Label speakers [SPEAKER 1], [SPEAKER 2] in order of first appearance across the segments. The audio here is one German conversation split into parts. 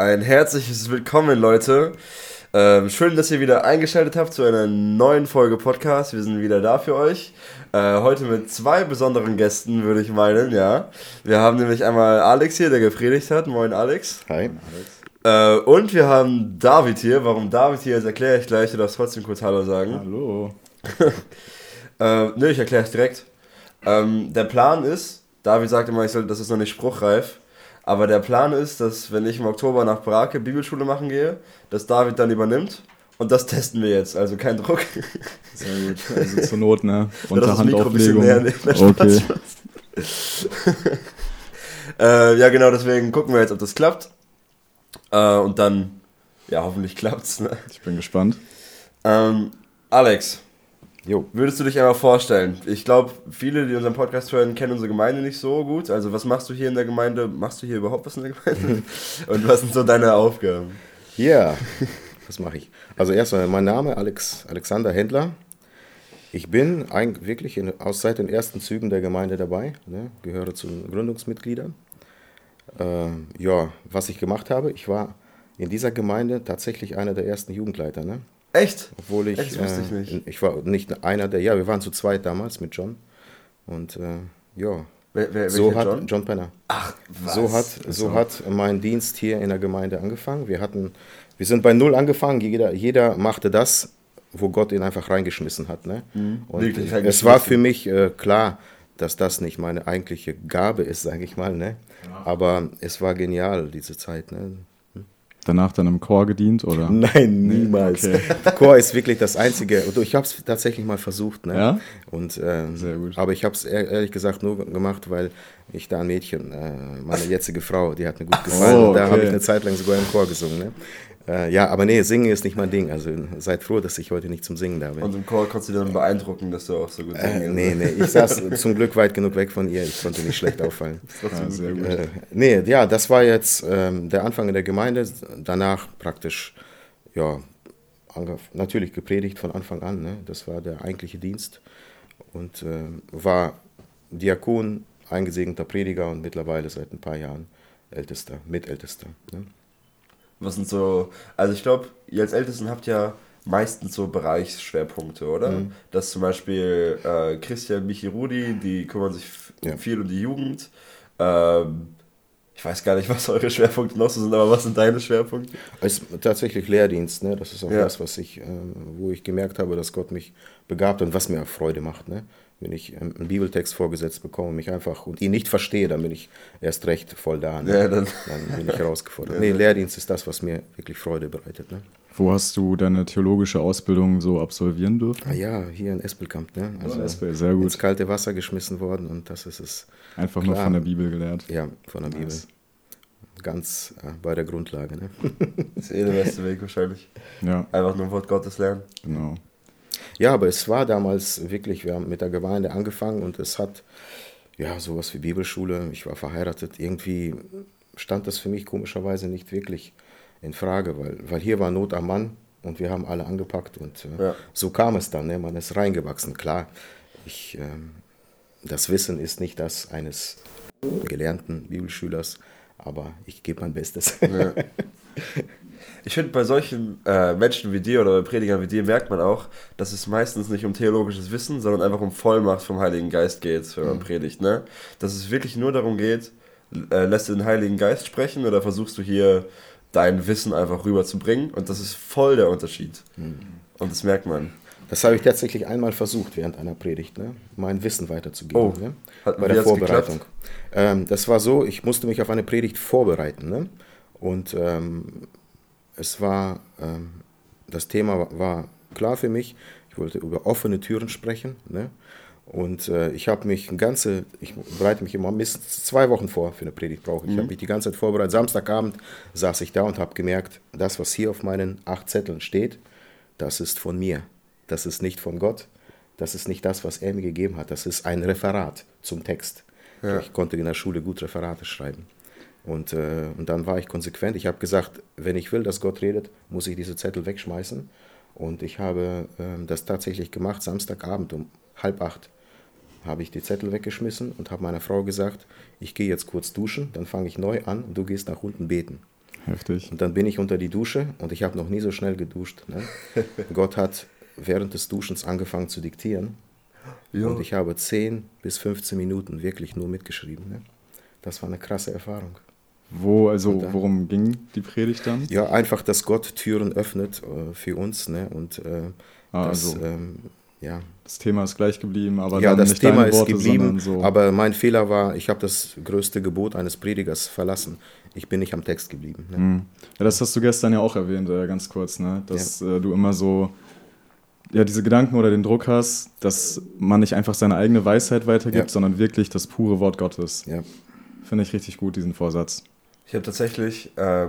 [SPEAKER 1] Ein herzliches Willkommen, Leute. Ähm, schön, dass ihr wieder eingeschaltet habt zu einer neuen Folge Podcast. Wir sind wieder da für euch. Äh, heute mit zwei besonderen Gästen, würde ich meinen, ja. Wir haben nämlich einmal Alex hier, der gepredigt hat. Moin, Alex.
[SPEAKER 2] Hi.
[SPEAKER 1] Äh, und wir haben David hier. Warum David hier ist, erkläre ich gleich. Du darfst trotzdem kurz Hallo sagen.
[SPEAKER 2] Hallo.
[SPEAKER 1] äh, nö, ich erkläre es direkt. Ähm, der Plan ist, David sagt immer, ich soll, das ist noch nicht spruchreif. Aber der Plan ist, dass wenn ich im Oktober nach Brake Bibelschule machen gehe, dass David dann übernimmt. Und das testen wir jetzt, also kein Druck.
[SPEAKER 2] Sehr gut. Also zur Not, ne?
[SPEAKER 1] Unterhandauflegung. Okay. äh, ja, genau, deswegen gucken wir jetzt, ob das klappt. Äh, und dann, ja, hoffentlich klappt's. Ne?
[SPEAKER 2] Ich bin gespannt.
[SPEAKER 1] Ähm, Alex, Jo. Würdest du dich einmal vorstellen? Ich glaube, viele, die unseren Podcast hören, kennen unsere Gemeinde nicht so gut. Also, was machst du hier in der Gemeinde? Machst du hier überhaupt was in der Gemeinde? Und was sind so deine Aufgaben?
[SPEAKER 3] Ja, was mache ich? Also, erstmal mein Name Alex, Alexander Händler. Ich bin eigentlich wirklich in, aus seit den ersten Zügen der Gemeinde dabei, ne, gehöre zu den Gründungsmitgliedern. Äh, ja, was ich gemacht habe, ich war in dieser Gemeinde tatsächlich einer der ersten Jugendleiter. Ne?
[SPEAKER 1] Echt?
[SPEAKER 3] Obwohl ich,
[SPEAKER 1] Echt, wusste ich nicht.
[SPEAKER 3] Äh, ich war nicht einer der, ja, wir waren zu zweit damals mit John. Und äh, ja.
[SPEAKER 1] Wer, wer,
[SPEAKER 3] so hat John? John Penner.
[SPEAKER 1] Ach, was?
[SPEAKER 3] So hat, so hat mein Dienst hier in der Gemeinde angefangen. Wir hatten, wir sind bei null angefangen. Jeder, jeder machte das, wo Gott ihn einfach reingeschmissen hat. Ne? Mhm. Und es war für mich äh, klar, dass das nicht meine eigentliche Gabe ist, sage ich mal. Ne? Ja. Aber es war genial, diese Zeit. Ne?
[SPEAKER 2] Danach dann im Chor gedient, oder?
[SPEAKER 3] Nein, niemals. Okay. Chor ist wirklich das Einzige. Ich habe es tatsächlich mal versucht. Ne?
[SPEAKER 2] Ja?
[SPEAKER 3] Und, äh, Sehr gut. Aber ich habe es ehrlich gesagt nur gemacht, weil ich da ein Mädchen, äh, meine jetzige Frau, die hat mir gut gefallen. Oh, okay. Da habe ich eine Zeit lang sogar im Chor gesungen. Ne? Äh, ja, aber nee, singen ist nicht mein Ding. Also seid froh, dass ich heute nicht zum Singen da bin.
[SPEAKER 1] Und im Chor konntest du dann beeindrucken, dass du auch so gut
[SPEAKER 3] äh, singen äh, Nee, nee, ich saß zum Glück weit genug weg von ihr. Ich konnte nicht schlecht auffallen. ja, sehr gut. Äh, nee, ja, das war jetzt ähm, der Anfang in der Gemeinde. Danach praktisch, ja, natürlich gepredigt von Anfang an. Ne? Das war der eigentliche Dienst. Und äh, war Diakon, eingesegneter Prediger und mittlerweile seit ein paar Jahren Ältester, Mitältester. Ne?
[SPEAKER 1] Was sind so, also ich glaube, ihr als Ältesten habt ja meistens so Bereichsschwerpunkte, oder? Mhm. Dass zum Beispiel äh, Christian, Michi, Rudi, die kümmern sich ja. viel um die Jugend. Ähm, ich weiß gar nicht, was eure Schwerpunkte noch so sind, aber was sind deine Schwerpunkte?
[SPEAKER 3] Es ist tatsächlich Lehrdienst, ne? Das ist auch ja. das, was ich, äh, wo ich gemerkt habe, dass Gott mich begabt und was mir auch Freude macht, ne? Wenn ich ähm, einen Bibeltext vorgesetzt bekomme, mich einfach und ihn nicht verstehe, dann bin ich erst recht voll da. Ne? Ja, dann. dann. bin ich herausgefordert. Ja, nee, Lehrdienst ist das, was mir wirklich Freude bereitet. Ne?
[SPEAKER 2] Wo hast du deine theologische Ausbildung so absolvieren dürfen?
[SPEAKER 3] Ah ja, hier in Espelkamp. Ne?
[SPEAKER 2] Also oh, Espel, sehr gut.
[SPEAKER 3] ins kalte Wasser geschmissen worden und das ist es.
[SPEAKER 2] Einfach klar. nur von der Bibel gelernt.
[SPEAKER 3] Ja, von der nice. Bibel. Ganz äh, bei der Grundlage. Ne?
[SPEAKER 1] das ist eh der beste Weg wahrscheinlich.
[SPEAKER 2] Ja.
[SPEAKER 1] Einfach nur Wort Gottes lernen.
[SPEAKER 2] Genau.
[SPEAKER 3] Ja, aber es war damals wirklich, wir haben mit der Gemeinde angefangen und es hat ja sowas wie Bibelschule, ich war verheiratet, irgendwie stand das für mich komischerweise nicht wirklich in Frage, weil, weil hier war Not am Mann und wir haben alle angepackt und äh, ja. so kam es dann, ne? man ist reingewachsen. Klar, ich, äh, das Wissen ist nicht das eines gelernten Bibelschülers, aber ich gebe mein Bestes. Ja.
[SPEAKER 1] Ich finde, bei solchen äh, Menschen wie dir oder Predigern wie dir merkt man auch, dass es meistens nicht um theologisches Wissen, sondern einfach um Vollmacht vom Heiligen Geist geht, wenn man mhm. predigt. Ne? Dass es wirklich nur darum geht, äh, lässt du den Heiligen Geist sprechen oder versuchst du hier dein Wissen einfach rüberzubringen? Und das ist voll der Unterschied. Mhm. Und das merkt man.
[SPEAKER 3] Das habe ich tatsächlich einmal versucht während einer Predigt, ne? mein Wissen weiterzugeben. Oh, ne?
[SPEAKER 1] Hat, bei der Vorbereitung.
[SPEAKER 3] Ähm, das war so, ich musste mich auf eine Predigt vorbereiten. Ne? Und ähm, es war, ähm, das Thema war klar für mich. Ich wollte über offene Türen sprechen. Ne? Und äh, ich habe mich ganze, ich bereite mich immer mindestens zwei Wochen vor für eine Predigt brauche ich. Mhm. habe mich die ganze Zeit vorbereitet. Samstagabend saß ich da und habe gemerkt, das, was hier auf meinen acht Zetteln steht, das ist von mir. Das ist nicht von Gott. Das ist nicht das, was er mir gegeben hat. Das ist ein Referat zum Text. Ja. Ich konnte in der Schule gut Referate schreiben. Und, äh, und dann war ich konsequent. Ich habe gesagt, wenn ich will, dass Gott redet, muss ich diese Zettel wegschmeißen. Und ich habe äh, das tatsächlich gemacht. Samstagabend um halb acht habe ich die Zettel weggeschmissen und habe meiner Frau gesagt, ich gehe jetzt kurz duschen, dann fange ich neu an und du gehst nach unten beten.
[SPEAKER 2] Heftig.
[SPEAKER 3] Und dann bin ich unter die Dusche und ich habe noch nie so schnell geduscht. Ne? Gott hat während des Duschens angefangen zu diktieren.
[SPEAKER 1] Ja.
[SPEAKER 3] Und ich habe 10 bis 15 Minuten wirklich nur mitgeschrieben. Ne? Das war eine krasse Erfahrung.
[SPEAKER 2] Wo, also
[SPEAKER 3] dann-
[SPEAKER 2] worum ging die Predigt dann?
[SPEAKER 3] Ja, einfach, dass Gott Türen öffnet äh, für uns. Ne? Und äh,
[SPEAKER 2] Ah,
[SPEAKER 3] das,
[SPEAKER 2] also
[SPEAKER 3] ähm, ja,
[SPEAKER 2] das Thema ist gleich geblieben, aber
[SPEAKER 3] ja, das Thema ist
[SPEAKER 2] Worte,
[SPEAKER 3] geblieben,
[SPEAKER 2] so.
[SPEAKER 3] aber mein Fehler war, ich habe das größte Gebot eines Predigers verlassen. Ich bin nicht am Text geblieben. Ne?
[SPEAKER 2] Hm. Ja, das hast du gestern ja auch erwähnt, äh, ganz kurz, ne? dass äh, du immer so ja, diese Gedanken oder den Druck hast, dass man nicht einfach seine eigene Weisheit weitergibt,
[SPEAKER 3] Ja.
[SPEAKER 2] sondern wirklich das pure Wort Gottes.
[SPEAKER 3] Ja.
[SPEAKER 2] Finde ich richtig gut, diesen Vorsatz.
[SPEAKER 1] Ich habe tatsächlich, äh,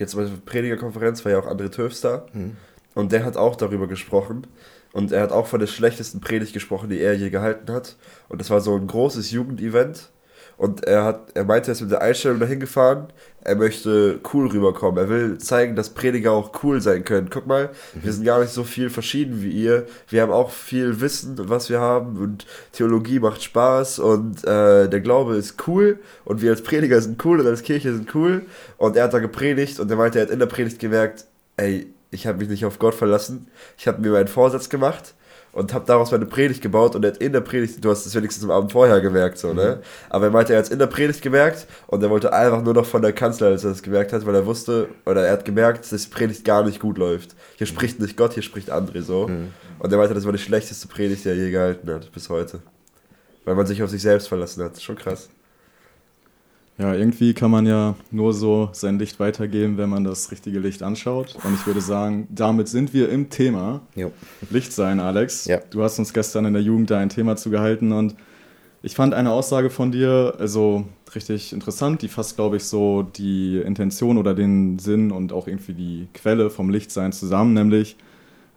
[SPEAKER 1] jetzt bei der Predigerkonferenz war ja auch André Töfs da
[SPEAKER 3] Mhm.
[SPEAKER 1] und der hat auch darüber gesprochen. Und er hat auch von der schlechtesten Predigt gesprochen, die er je gehalten hat. Und das war so ein großes Jugendevent und er hat, er meinte, er ist mit der Einstellung dahin gefahren, er möchte cool rüberkommen, er will zeigen, dass Prediger auch cool sein können. Guck mal, wir sind gar nicht so viel verschieden wie ihr, wir haben auch viel Wissen, was wir haben. Und Theologie macht Spaß. Und äh, der Glaube ist cool. Und wir als Prediger sind cool. Und als Kirche sind cool. Und er hat da gepredigt. Und er meinte, er hat in der Predigt gemerkt, ey, ich habe mich nicht auf Gott verlassen, ich habe mir meinen Vorsatz gemacht und habe daraus meine Predigt gebaut und er hat in der Predigt, du hast es wenigstens am Abend vorher gemerkt, so, ne? Aber er meinte, er hat es in der Predigt gemerkt und er wollte einfach nur noch von der Kanzler, als er das gemerkt hat, weil er wusste, oder er hat gemerkt, dass die Predigt gar nicht gut läuft. Hier spricht nicht Gott, hier spricht André so. Und er meinte, das war die schlechteste Predigt, die er je gehalten hat, bis heute. Weil man sich auf sich selbst verlassen hat. Schon krass.
[SPEAKER 2] Ja, irgendwie kann man ja nur so sein Licht weitergeben, wenn man das richtige Licht anschaut. Und ich würde sagen, damit sind wir im Thema.
[SPEAKER 3] Jo.
[SPEAKER 2] Licht sein, Alex.
[SPEAKER 3] Ja.
[SPEAKER 2] Du hast uns gestern in der Jugend da ein Thema zugehalten und ich fand eine Aussage von dir also richtig interessant, die fasst, glaube ich, so die Intention oder den Sinn und auch irgendwie die Quelle vom Lichtsein zusammen, nämlich,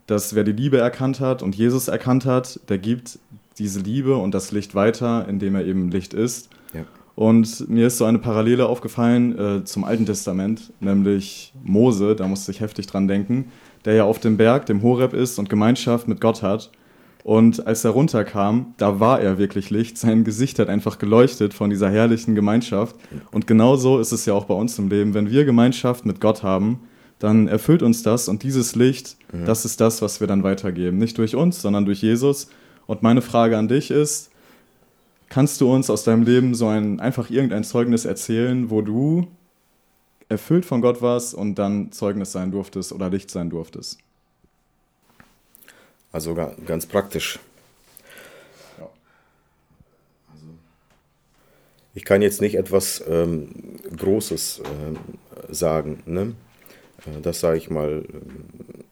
[SPEAKER 2] dass wer die Liebe erkannt hat und Jesus erkannt hat, der gibt diese Liebe und das Licht weiter, indem er eben Licht ist. Und mir ist so eine Parallele aufgefallen äh, zum Alten Testament, nämlich Mose, da musste ich heftig dran denken, der ja auf dem Berg, dem Horeb ist und Gemeinschaft mit Gott hat. Und als er runterkam, da war er wirklich Licht. Sein Gesicht hat einfach geleuchtet von dieser herrlichen Gemeinschaft. Und genauso ist es ja auch bei uns im Leben. Wenn wir Gemeinschaft mit Gott haben, dann erfüllt uns das und dieses Licht, das ist das, was wir dann weitergeben. Nicht durch uns, sondern durch Jesus. Und meine Frage an dich ist, kannst du uns aus deinem Leben so ein, einfach irgendein Zeugnis erzählen, wo du erfüllt von Gott warst und dann Zeugnis sein durftest oder Licht sein durftest?
[SPEAKER 3] Also ga- ganz praktisch.
[SPEAKER 2] Ja.
[SPEAKER 3] Ich kann jetzt nicht etwas ähm, Großes ähm, sagen, ne? Äh, dass, sage ich mal, ähm,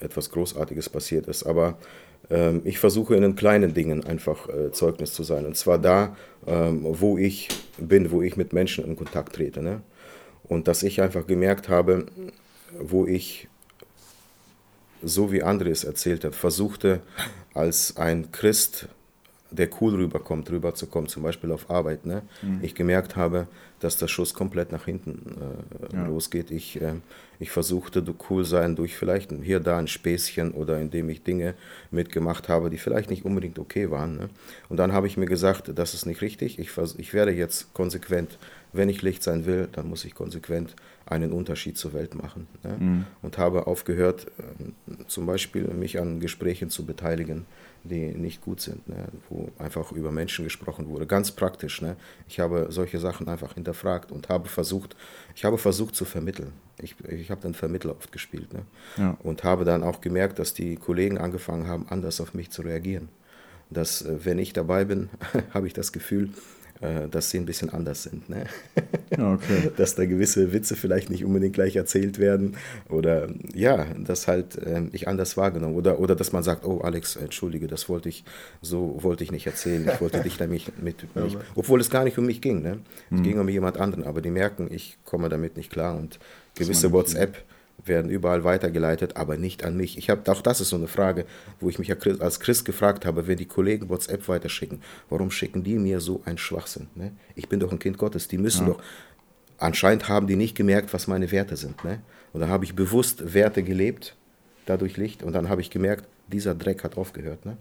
[SPEAKER 3] etwas Großartiges passiert ist. Aber ich versuche in den kleinen Dingen einfach äh, Zeugnis zu sein. Und zwar da, ähm, wo ich bin, wo ich mit Menschen in Kontakt trete. Ne? Und dass ich einfach gemerkt habe, wo ich so wie André es erzählt hat, versuchte als ein Christ, der cool rüberkommt, rüberzukommen, zum Beispiel auf Arbeit, ne? ich gemerkt habe, dass der Schuss komplett nach hinten äh,
[SPEAKER 2] Ja.
[SPEAKER 3] losgeht. Ich, äh, ich versuchte du cool sein durch vielleicht hier, da ein Späßchen oder indem ich Dinge mitgemacht habe, die vielleicht nicht unbedingt okay waren. Ne? Und dann habe ich mir gesagt, das ist nicht richtig. Ich, ich werde jetzt konsequent, wenn ich Licht sein will, dann muss ich konsequent einen Unterschied zur Welt machen. Ne? Und habe aufgehört, ähm, zum Beispiel mich an Gesprächen zu beteiligen, die nicht gut sind, ne? wo einfach über Menschen gesprochen wurde. Ganz praktisch. Ne? Ich habe solche Sachen einfach hinterfragt und habe versucht, ich habe versucht zu vermitteln. Ich, ich habe den Vermittler oft gespielt. Ne?
[SPEAKER 2] Ja.
[SPEAKER 3] Und habe dann auch gemerkt, dass die Kollegen angefangen haben, anders auf mich zu reagieren. Dass, äh, wenn ich dabei bin, habe ich das Gefühl, dass sie ein bisschen anders sind. Ne?
[SPEAKER 2] Okay.
[SPEAKER 3] dass da gewisse Witze vielleicht nicht unbedingt gleich erzählt werden oder ja, dass halt ähm, ich anders wahrgenommen oder oder dass man sagt, oh Alex, entschuldige, das wollte ich so wollte ich nicht erzählen, ich wollte dich nämlich mit mich, obwohl es gar nicht um mich ging, ne? Es ging um jemand anderen, aber die merken, ich komme damit nicht klar und gewisse. WhatsApp werden überall weitergeleitet, aber nicht an mich. Ich habe auch das ist so eine Frage, wo ich mich ja als Christ gefragt habe, wenn die Kollegen WhatsApp weiterschicken, warum schicken die mir so einen Schwachsinn? Ne? Ich bin doch ein Kind Gottes, die müssen doch anscheinend haben die nicht gemerkt, was meine Werte sind. Ne? Und dann habe ich bewusst Werte gelebt, dadurch Licht, und dann habe ich gemerkt, dieser Dreck hat aufgehört. Ne?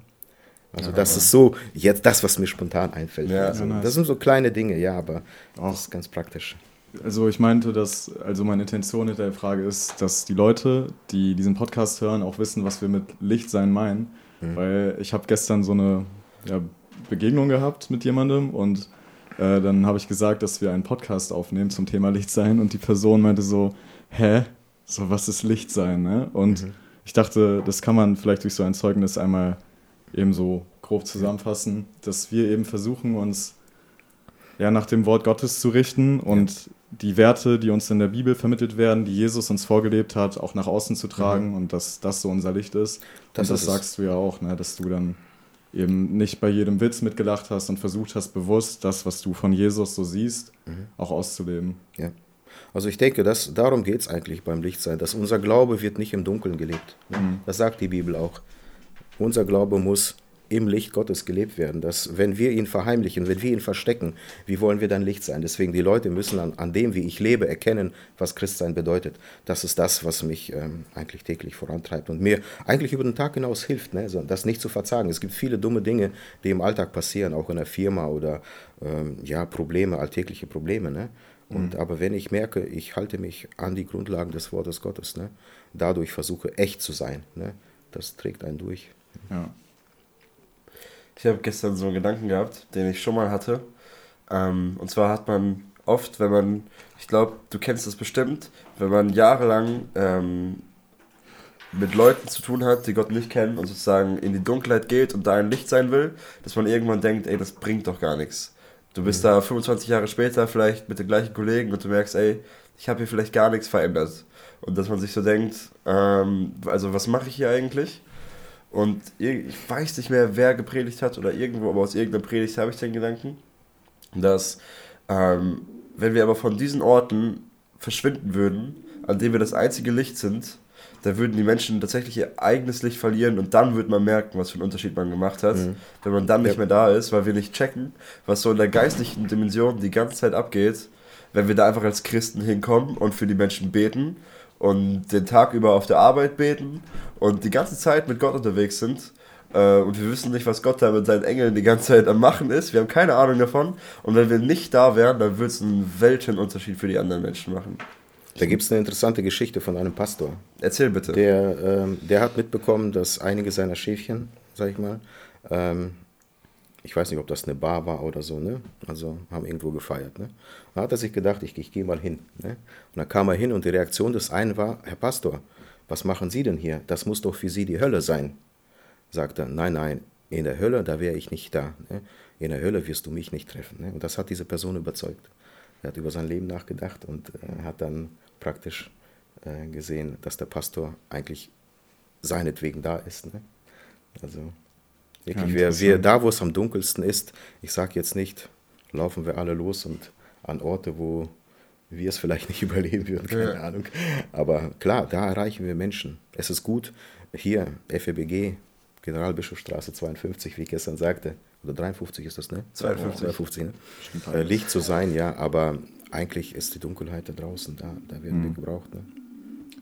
[SPEAKER 3] Also das ist so jetzt das, was mir spontan einfällt.
[SPEAKER 1] Ja,
[SPEAKER 3] also,
[SPEAKER 2] ja, nice.
[SPEAKER 3] Das sind so kleine Dinge, ja, aber das ist ganz praktisch.
[SPEAKER 2] Also ich meinte, dass, also meine Intention hinter der Frage ist, dass die Leute, die diesen Podcast hören, auch wissen, was wir mit Lichtsein meinen. Mhm. Weil ich habe gestern so eine ja, Begegnung gehabt mit jemandem und äh, dann habe ich gesagt, dass wir einen Podcast aufnehmen zum Thema Lichtsein und die Person meinte so, hä? So, was ist Lichtsein? Ne? Und mhm. ich dachte, das kann man vielleicht durch so ein Zeugnis einmal eben so grob zusammenfassen, dass wir eben versuchen, uns ja, nach dem Wort Gottes zu richten und ja. Die Werte, die uns in der Bibel vermittelt werden, die Jesus uns vorgelebt hat, auch nach außen zu tragen mhm. und dass das so unser Licht ist. Das und das sagst du ja auch, ne, dass du dann eben nicht bei jedem Witz mitgelacht hast und versucht hast, bewusst das, was du von Jesus so siehst, mhm. auch auszuleben.
[SPEAKER 3] Ja. Also ich denke, dass, darum geht es eigentlich beim Lichtsein, dass unser Glaube wird nicht im Dunkeln gelebt. Ne? Mhm. Das sagt die Bibel auch. Unser Glaube muss im Licht Gottes gelebt werden. Dass, wenn wir ihn verheimlichen, wenn wir ihn verstecken, wie wollen wir dann Licht sein? Deswegen, die Leute müssen an, an dem, wie ich lebe, erkennen, was Christsein bedeutet. Das ist das, was mich ähm, eigentlich täglich vorantreibt und mir eigentlich über den Tag hinaus hilft, ne? das nicht zu verzagen. Es gibt viele dumme Dinge, die im Alltag passieren, auch in der Firma oder ähm, ja, Probleme, alltägliche Probleme. Ne? Und, mhm. Aber wenn ich merke, ich halte mich an die Grundlagen des Wortes Gottes, ne? dadurch versuche echt zu sein, ne? das trägt einen durch.
[SPEAKER 2] Ja.
[SPEAKER 1] Ich habe gestern so einen Gedanken gehabt, den ich schon mal hatte. Ähm, und zwar hat man oft, wenn man, ich glaube, du kennst das bestimmt, wenn man jahrelang ähm, mit Leuten zu tun hat, die Gott nicht kennen und sozusagen in die Dunkelheit geht und da ein Licht sein will, dass man irgendwann denkt, ey, das bringt doch gar nichts. Du bist mhm. da 25 Jahre später vielleicht mit den gleichen Kollegen und du merkst, ey, ich habe hier vielleicht gar nichts verändert. Und dass man sich so denkt, ähm, also was mache ich hier eigentlich? Und ich weiß nicht mehr, wer gepredigt hat oder irgendwo, aber aus irgendeiner Predigt habe ich den Gedanken, dass ähm, wenn wir aber von diesen Orten verschwinden würden, an denen wir das einzige Licht sind, da würden die Menschen tatsächlich ihr eigenes Licht verlieren und dann würde man merken, was für einen Unterschied man gemacht hat, mhm. wenn man dann nicht ja. mehr da ist, weil wir nicht checken, was so in der geistlichen Dimension die ganze Zeit abgeht, wenn wir da einfach als Christen hinkommen und für die Menschen beten und den Tag über auf der Arbeit beten und die ganze Zeit mit Gott unterwegs sind. Äh, und wir wissen nicht, was Gott da mit seinen Engeln die ganze Zeit am Machen ist. Wir haben keine Ahnung davon. Und wenn wir nicht da wären, dann würde es einen Weltenunterschied für die anderen Menschen machen.
[SPEAKER 3] Da gibt es eine interessante Geschichte von einem Pastor.
[SPEAKER 1] Erzähl bitte.
[SPEAKER 3] Der, ähm, der hat mitbekommen, dass einige seiner Schäfchen, sag ich mal, ähm, ich weiß nicht, ob das eine Bar war oder so, ne? Also haben irgendwo gefeiert, ne? Da hat er sich gedacht, ich, ich gehe mal hin. Ne? Und dann kam er hin und die Reaktion des einen war, Herr Pastor, was machen Sie denn hier? Das muss doch für Sie die Hölle sein. Sagt er, nein, nein, in der Hölle, da wäre ich nicht da. Ne? In der Hölle wirst du mich nicht treffen. Ne? Und das hat diese Person überzeugt. Er hat über sein Leben nachgedacht und äh, hat dann praktisch äh, gesehen, dass der Pastor eigentlich seinetwegen da ist. Ne? Also Wirklich, ja, wir, wir, da, wo es am dunkelsten ist, ich sage jetzt nicht, laufen wir alle los und an Orte, wo wir es vielleicht nicht überleben würden, keine ja. Ahnung. Aber klar, da erreichen wir Menschen. Es ist gut, hier, FEBG, Generalbischofstraße 52, wie ich gestern sagte, oder 53 ist das, ne? 52. 52 ne? Äh, Licht zu sein, ja, aber eigentlich ist die Dunkelheit da draußen, da, da werden mhm. wir gebraucht. Ne?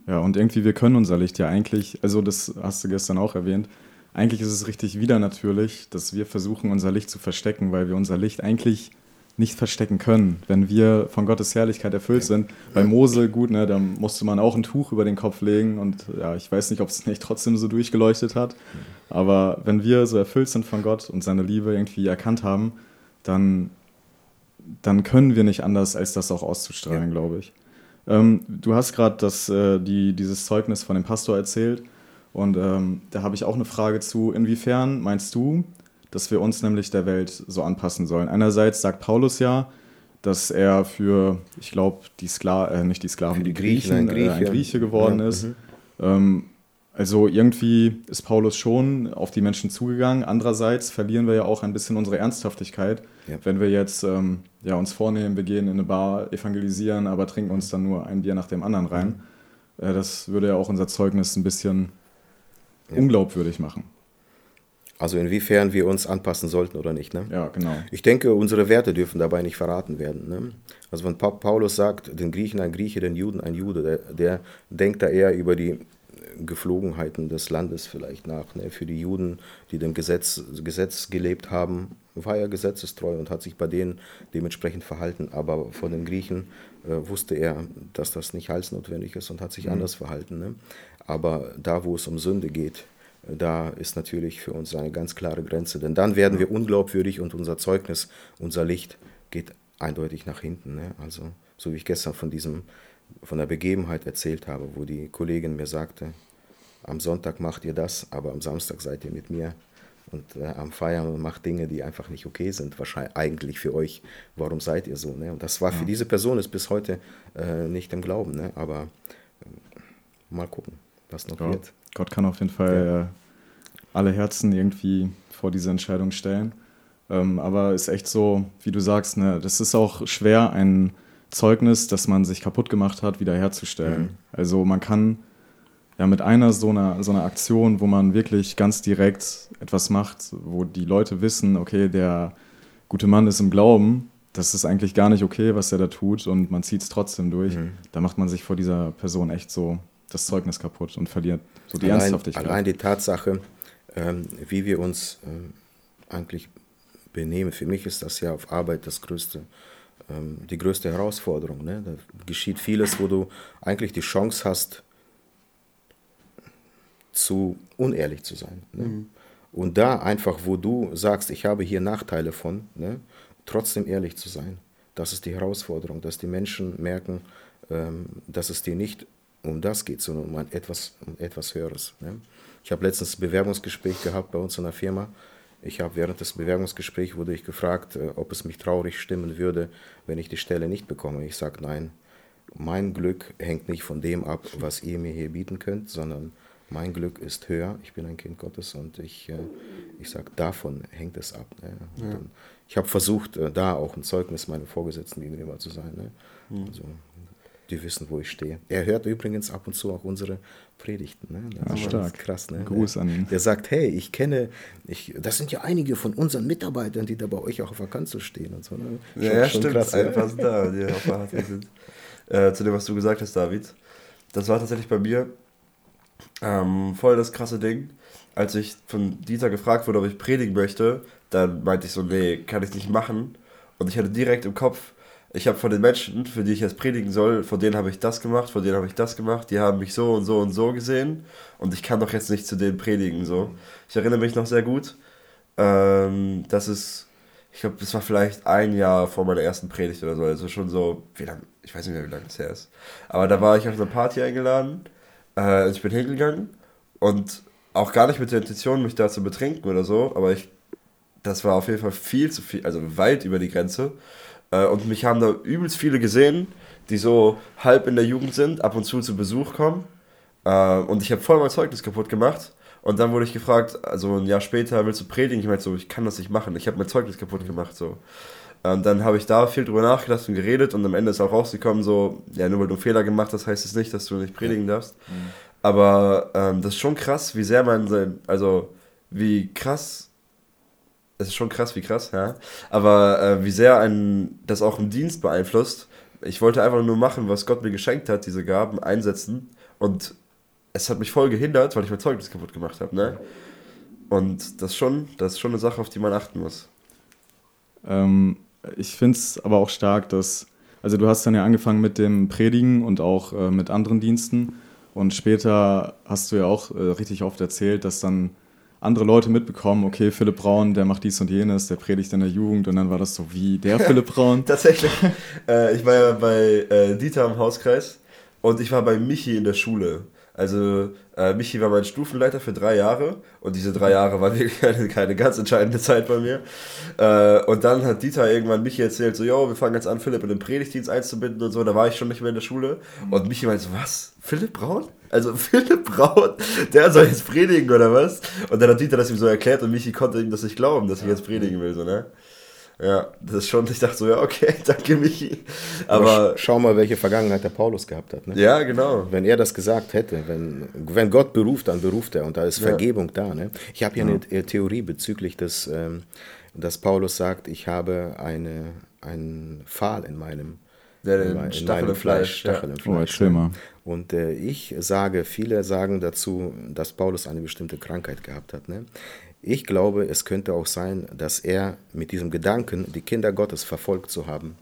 [SPEAKER 2] Ja, und irgendwie, wir können unser Licht ja eigentlich, also das hast du gestern auch erwähnt, eigentlich ist es richtig wieder natürlich, dass wir versuchen, unser Licht zu verstecken, weil wir unser Licht eigentlich nicht verstecken können, wenn wir von Gottes Herrlichkeit erfüllt sind. Bei Mose, gut, ne, da musste man auch ein Tuch über den Kopf legen und ja, ich weiß nicht, ob es nicht trotzdem so durchgeleuchtet hat, aber wenn wir so erfüllt sind von Gott und seine Liebe irgendwie erkannt haben, dann, dann können wir nicht anders, als das auch auszustrahlen, ja. glaube ich. Ähm, du hast gerade äh, die, dieses Zeugnis von dem Pastor erzählt und ähm, da habe ich auch eine Frage zu, inwiefern meinst du, dass wir uns nämlich der Welt so anpassen sollen? Einerseits sagt Paulus ja, dass er für, ich glaube, die Sklaven, äh, nicht die Sklaven, die, die Griechen, Griechen ein, Grieche. Äh, ein Grieche geworden ja, ist. Mhm. Ähm, also irgendwie ist Paulus schon auf die Menschen zugegangen. Andererseits verlieren wir ja auch ein bisschen unsere Ernsthaftigkeit, ja. wenn wir jetzt ähm, ja, uns vornehmen, wir gehen in eine Bar, evangelisieren, aber trinken uns dann nur ein Bier nach dem anderen rein. Mhm. Äh, das würde ja auch unser Zeugnis ein bisschen ja. unglaubwürdig machen.
[SPEAKER 3] Also inwiefern wir uns anpassen sollten oder nicht. Ne?
[SPEAKER 2] Ja, genau.
[SPEAKER 3] Ich denke, unsere Werte dürfen dabei nicht verraten werden. Ne? Also wenn Paulus sagt, den Griechen ein Grieche, den Juden ein Jude, der, der denkt da eher über die Geflogenheiten des Landes vielleicht nach. Ne? Für die Juden, die dem Gesetz, Gesetz gelebt haben, war er gesetzestreu und hat sich bei denen dementsprechend verhalten. Aber von den Griechen äh, wusste er, dass das nicht heilsnotwendig ist und hat sich mhm. anders verhalten. Ne? Aber da, wo es um Sünde geht, da ist natürlich für uns eine ganz klare Grenze. Denn dann werden wir unglaubwürdig und unser Zeugnis, unser Licht geht eindeutig nach hinten. Ne? Also, so wie ich gestern von diesem von der Begebenheit erzählt habe, wo die Kollegin mir sagte, am Sonntag macht ihr das, aber am Samstag seid ihr mit mir und äh, am Feiern und macht Dinge, die einfach nicht okay sind, wahrscheinlich eigentlich für euch. Warum seid ihr so? Ne? Und das war für diese Person ist bis heute äh, nicht im Glauben, ne? aber äh, mal gucken, was noch ja, wird.
[SPEAKER 2] Gott kann auf jeden Fall ja. Äh, alle Herzen irgendwie vor diese Entscheidung stellen. Ähm, aber ist echt so, wie du sagst, ne, das ist auch schwer, ein Zeugnis, das man sich kaputt gemacht hat, wiederherzustellen. Mhm. Also man kann ja mit einer so einer, so einer Aktion, wo man wirklich ganz direkt etwas macht, wo die Leute wissen, okay, der gute Mann ist im Glauben, das ist eigentlich gar nicht okay, was er da tut und man zieht es trotzdem durch. Mhm. Da macht man sich vor dieser Person echt so das Zeugnis kaputt und verliert so die
[SPEAKER 3] allein,
[SPEAKER 2] Ernsthaftigkeit.
[SPEAKER 3] Allein die Tatsache, ähm, wie wir uns ähm, eigentlich benehmen, für mich ist das ja auf Arbeit das größte ähm, die größte Herausforderung. Ne? Da geschieht vieles, wo du eigentlich die Chance hast, zu unehrlich zu sein. Ne? Mhm. Und da einfach, wo du sagst, ich habe hier Nachteile von, ne? trotzdem ehrlich zu sein. Das ist die Herausforderung, dass die Menschen merken, ähm, dass es dir nicht um das geht, sondern um etwas, um etwas Höheres. Ne? Ich habe letztens ein Bewerbungsgespräch gehabt bei uns in der Firma ich habe während des Bewerbungsgesprächs wurde ich gefragt, äh, ob es mich traurig stimmen würde, wenn ich die Stelle nicht bekomme. Ich sage nein. Mein Glück hängt nicht von dem ab, was ihr mir hier bieten könnt, sondern mein Glück ist höher. Ich bin ein Kind Gottes und ich, äh, ich sage, davon hängt es ab. Ne? Ja. Ich habe versucht, äh, da auch ein Zeugnis meiner Vorgesetzten gegenüber zu sein. Ne? Mhm. Also, die wissen, wo ich stehe. Er hört übrigens ab und zu auch unsere Predigten. Ne?
[SPEAKER 2] Das ja, ist stark.
[SPEAKER 3] krass. Ne?
[SPEAKER 2] Gruß an ihn.
[SPEAKER 3] Der sagt, hey, ich kenne, ich, das sind ja einige von unseren Mitarbeitern, die da bei euch auch auf der Kanzel stehen und so. Ne?
[SPEAKER 1] Schon, ja, ja stimmt. Krass, Ein paar sind da, die auf der Harte sind. Äh, zu dem, was du gesagt hast, David. Das war tatsächlich bei mir ähm, voll das krasse Ding. Als ich von Dieter gefragt wurde, ob ich predigen möchte, dann meinte ich so, nee, kann ich nicht machen. Und ich hatte direkt im Kopf, ich habe von den Menschen, für die ich jetzt predigen soll, von denen habe ich das gemacht, von denen habe ich das gemacht, die haben mich so und so und so gesehen und ich kann doch jetzt nicht zu denen predigen. So. Ich erinnere mich noch sehr gut, ähm, dass es, ich glaube, das war vielleicht ein Jahr vor meiner ersten Predigt oder so, also schon so, wie lange, ich weiß nicht mehr, wie lange das her ist. Aber da war ich auf einer Party eingeladen, äh, ich bin hingegangen und auch gar nicht mit der Intention, mich da zu betrinken oder so, aber ich, das war auf jeden Fall viel zu viel, also weit über die Grenze. Äh, und mich haben da übelst viele gesehen, die so halb in der Jugend sind, ab und zu zu Besuch kommen. Äh, und ich habe voll mein Zeugnis kaputt gemacht. Und dann wurde ich gefragt, also ein Jahr später, willst du predigen? Ich meinte so, ich kann das nicht machen. Ich habe mein Zeugnis kaputt gemacht. So. Und dann habe ich da viel drüber nachgedacht und geredet und am Ende ist auch rausgekommen, so, ja, nur weil du einen Fehler gemacht hast, heißt es nicht, dass du nicht predigen darfst. Mhm. Aber ähm, das ist schon krass, wie sehr man sein, also wie krass es ist schon krass, wie krass, ja. Aber äh, wie sehr einen das auch im Dienst beeinflusst. Ich wollte einfach nur machen, was Gott mir geschenkt hat, diese Gaben einsetzen. Und es hat mich voll gehindert, weil ich mein Zeugnis kaputt gemacht habe, ne? Und das, schon, das ist schon eine Sache, auf die man achten muss.
[SPEAKER 2] Ähm, ich finde es aber auch stark, dass, also du hast dann ja angefangen mit dem Predigen und auch äh, mit anderen Diensten. Und später hast du ja auch äh, richtig oft erzählt, dass dann andere Leute mitbekommen, okay, Philipp Braun, der macht dies und jenes, der predigt in der Jugend und dann war das so wie der Philipp Braun.
[SPEAKER 1] Tatsächlich. Äh, ich war ja bei äh, Dieter im Hauskreis und ich war bei Michi in der Schule. Also äh, Michi war mein Stufenleiter für drei Jahre und diese drei Jahre waren wirklich keine, keine ganz entscheidende Zeit bei mir. Äh, und dann hat Dieter irgendwann Michi erzählt, so, jo, wir fangen jetzt an, Philipp in den Predigtdienst einzubinden und so. Da war ich schon nicht mehr in der Schule. Und Michi meinte so, was? Philipp Braun? Also Philipp Braun, der soll jetzt predigen oder was? Und dann hat Dieter das ihm so erklärt und Michi konnte ihm das nicht glauben, dass ich jetzt predigen will, so, ne? Ja, das ist schon, ich dachte so, ja, okay, danke Michi. Aber,
[SPEAKER 3] Aber schau mal, welche Vergangenheit der Paulus gehabt hat. Ne?
[SPEAKER 1] Ja, genau.
[SPEAKER 3] Wenn er das gesagt hätte, wenn, wenn Gott beruft, dann beruft er und da ist Vergebung ja. da. Ne? Ich habe hier ja. eine Theorie bezüglich des, ähm, dass Paulus sagt, ich habe eine, einen Pfahl in meinem,
[SPEAKER 1] Der
[SPEAKER 3] in,
[SPEAKER 1] den
[SPEAKER 3] in meinem
[SPEAKER 1] im
[SPEAKER 3] Fleisch,
[SPEAKER 1] ja.
[SPEAKER 3] Stachel im
[SPEAKER 2] Oh,
[SPEAKER 3] Fleisch.
[SPEAKER 2] mal.
[SPEAKER 3] Und äh, ich sage, viele sagen dazu, dass Paulus eine bestimmte Krankheit gehabt hat. Ne? Ich glaube, es könnte auch sein, dass er mit diesem Gedanken, die Kinder Gottes verfolgt zu haben,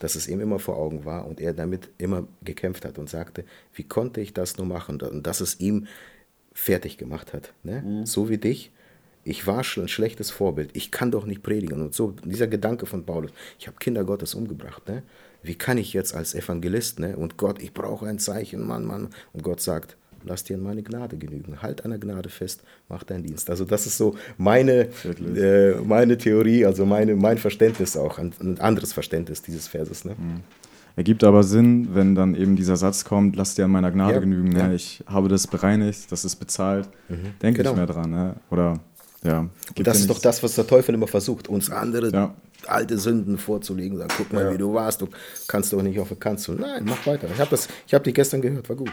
[SPEAKER 3] dass es ihm immer vor Augen war und er damit immer gekämpft hat und sagte, wie konnte ich das nur machen? Und dass es ihm fertig gemacht hat. Ne? So wie dich. Ich war schon ein schlechtes Vorbild. Ich kann doch nicht predigen. Und so dieser Gedanke von Paulus, ich habe Kinder Gottes umgebracht. Ne? Wie kann ich jetzt als Evangelist, ne? und Gott, ich brauche ein Zeichen, Mann, Mann. Und Gott sagt, lass dir meine Gnade genügen. Halt an der Gnade fest, mach deinen Dienst. Also das ist so meine, äh, meine Theorie, also meine, mein Verständnis auch, ein, ein anderes Verständnis dieses Verses. Ne?
[SPEAKER 2] Ergibt aber Sinn, wenn dann eben dieser Satz kommt, lass dir an meiner Gnade
[SPEAKER 3] Ja,
[SPEAKER 2] genügen. Ne?
[SPEAKER 3] ja.
[SPEAKER 2] Ich habe das bereinigt, das ist bezahlt. Denke
[SPEAKER 3] genau.
[SPEAKER 2] ich mehr dran. Ne? Oder ja.
[SPEAKER 3] Und das ist doch
[SPEAKER 2] nichts-
[SPEAKER 3] das, was der Teufel immer versucht, uns andere
[SPEAKER 2] Ja.
[SPEAKER 3] alte Sünden vorzulegen. Sagen, guck mal,
[SPEAKER 1] Ja.
[SPEAKER 3] wie du warst, du kannst doch nicht auf der Kanzel. Nein, mach weiter. Ich habe hab dich gestern gehört, war gut.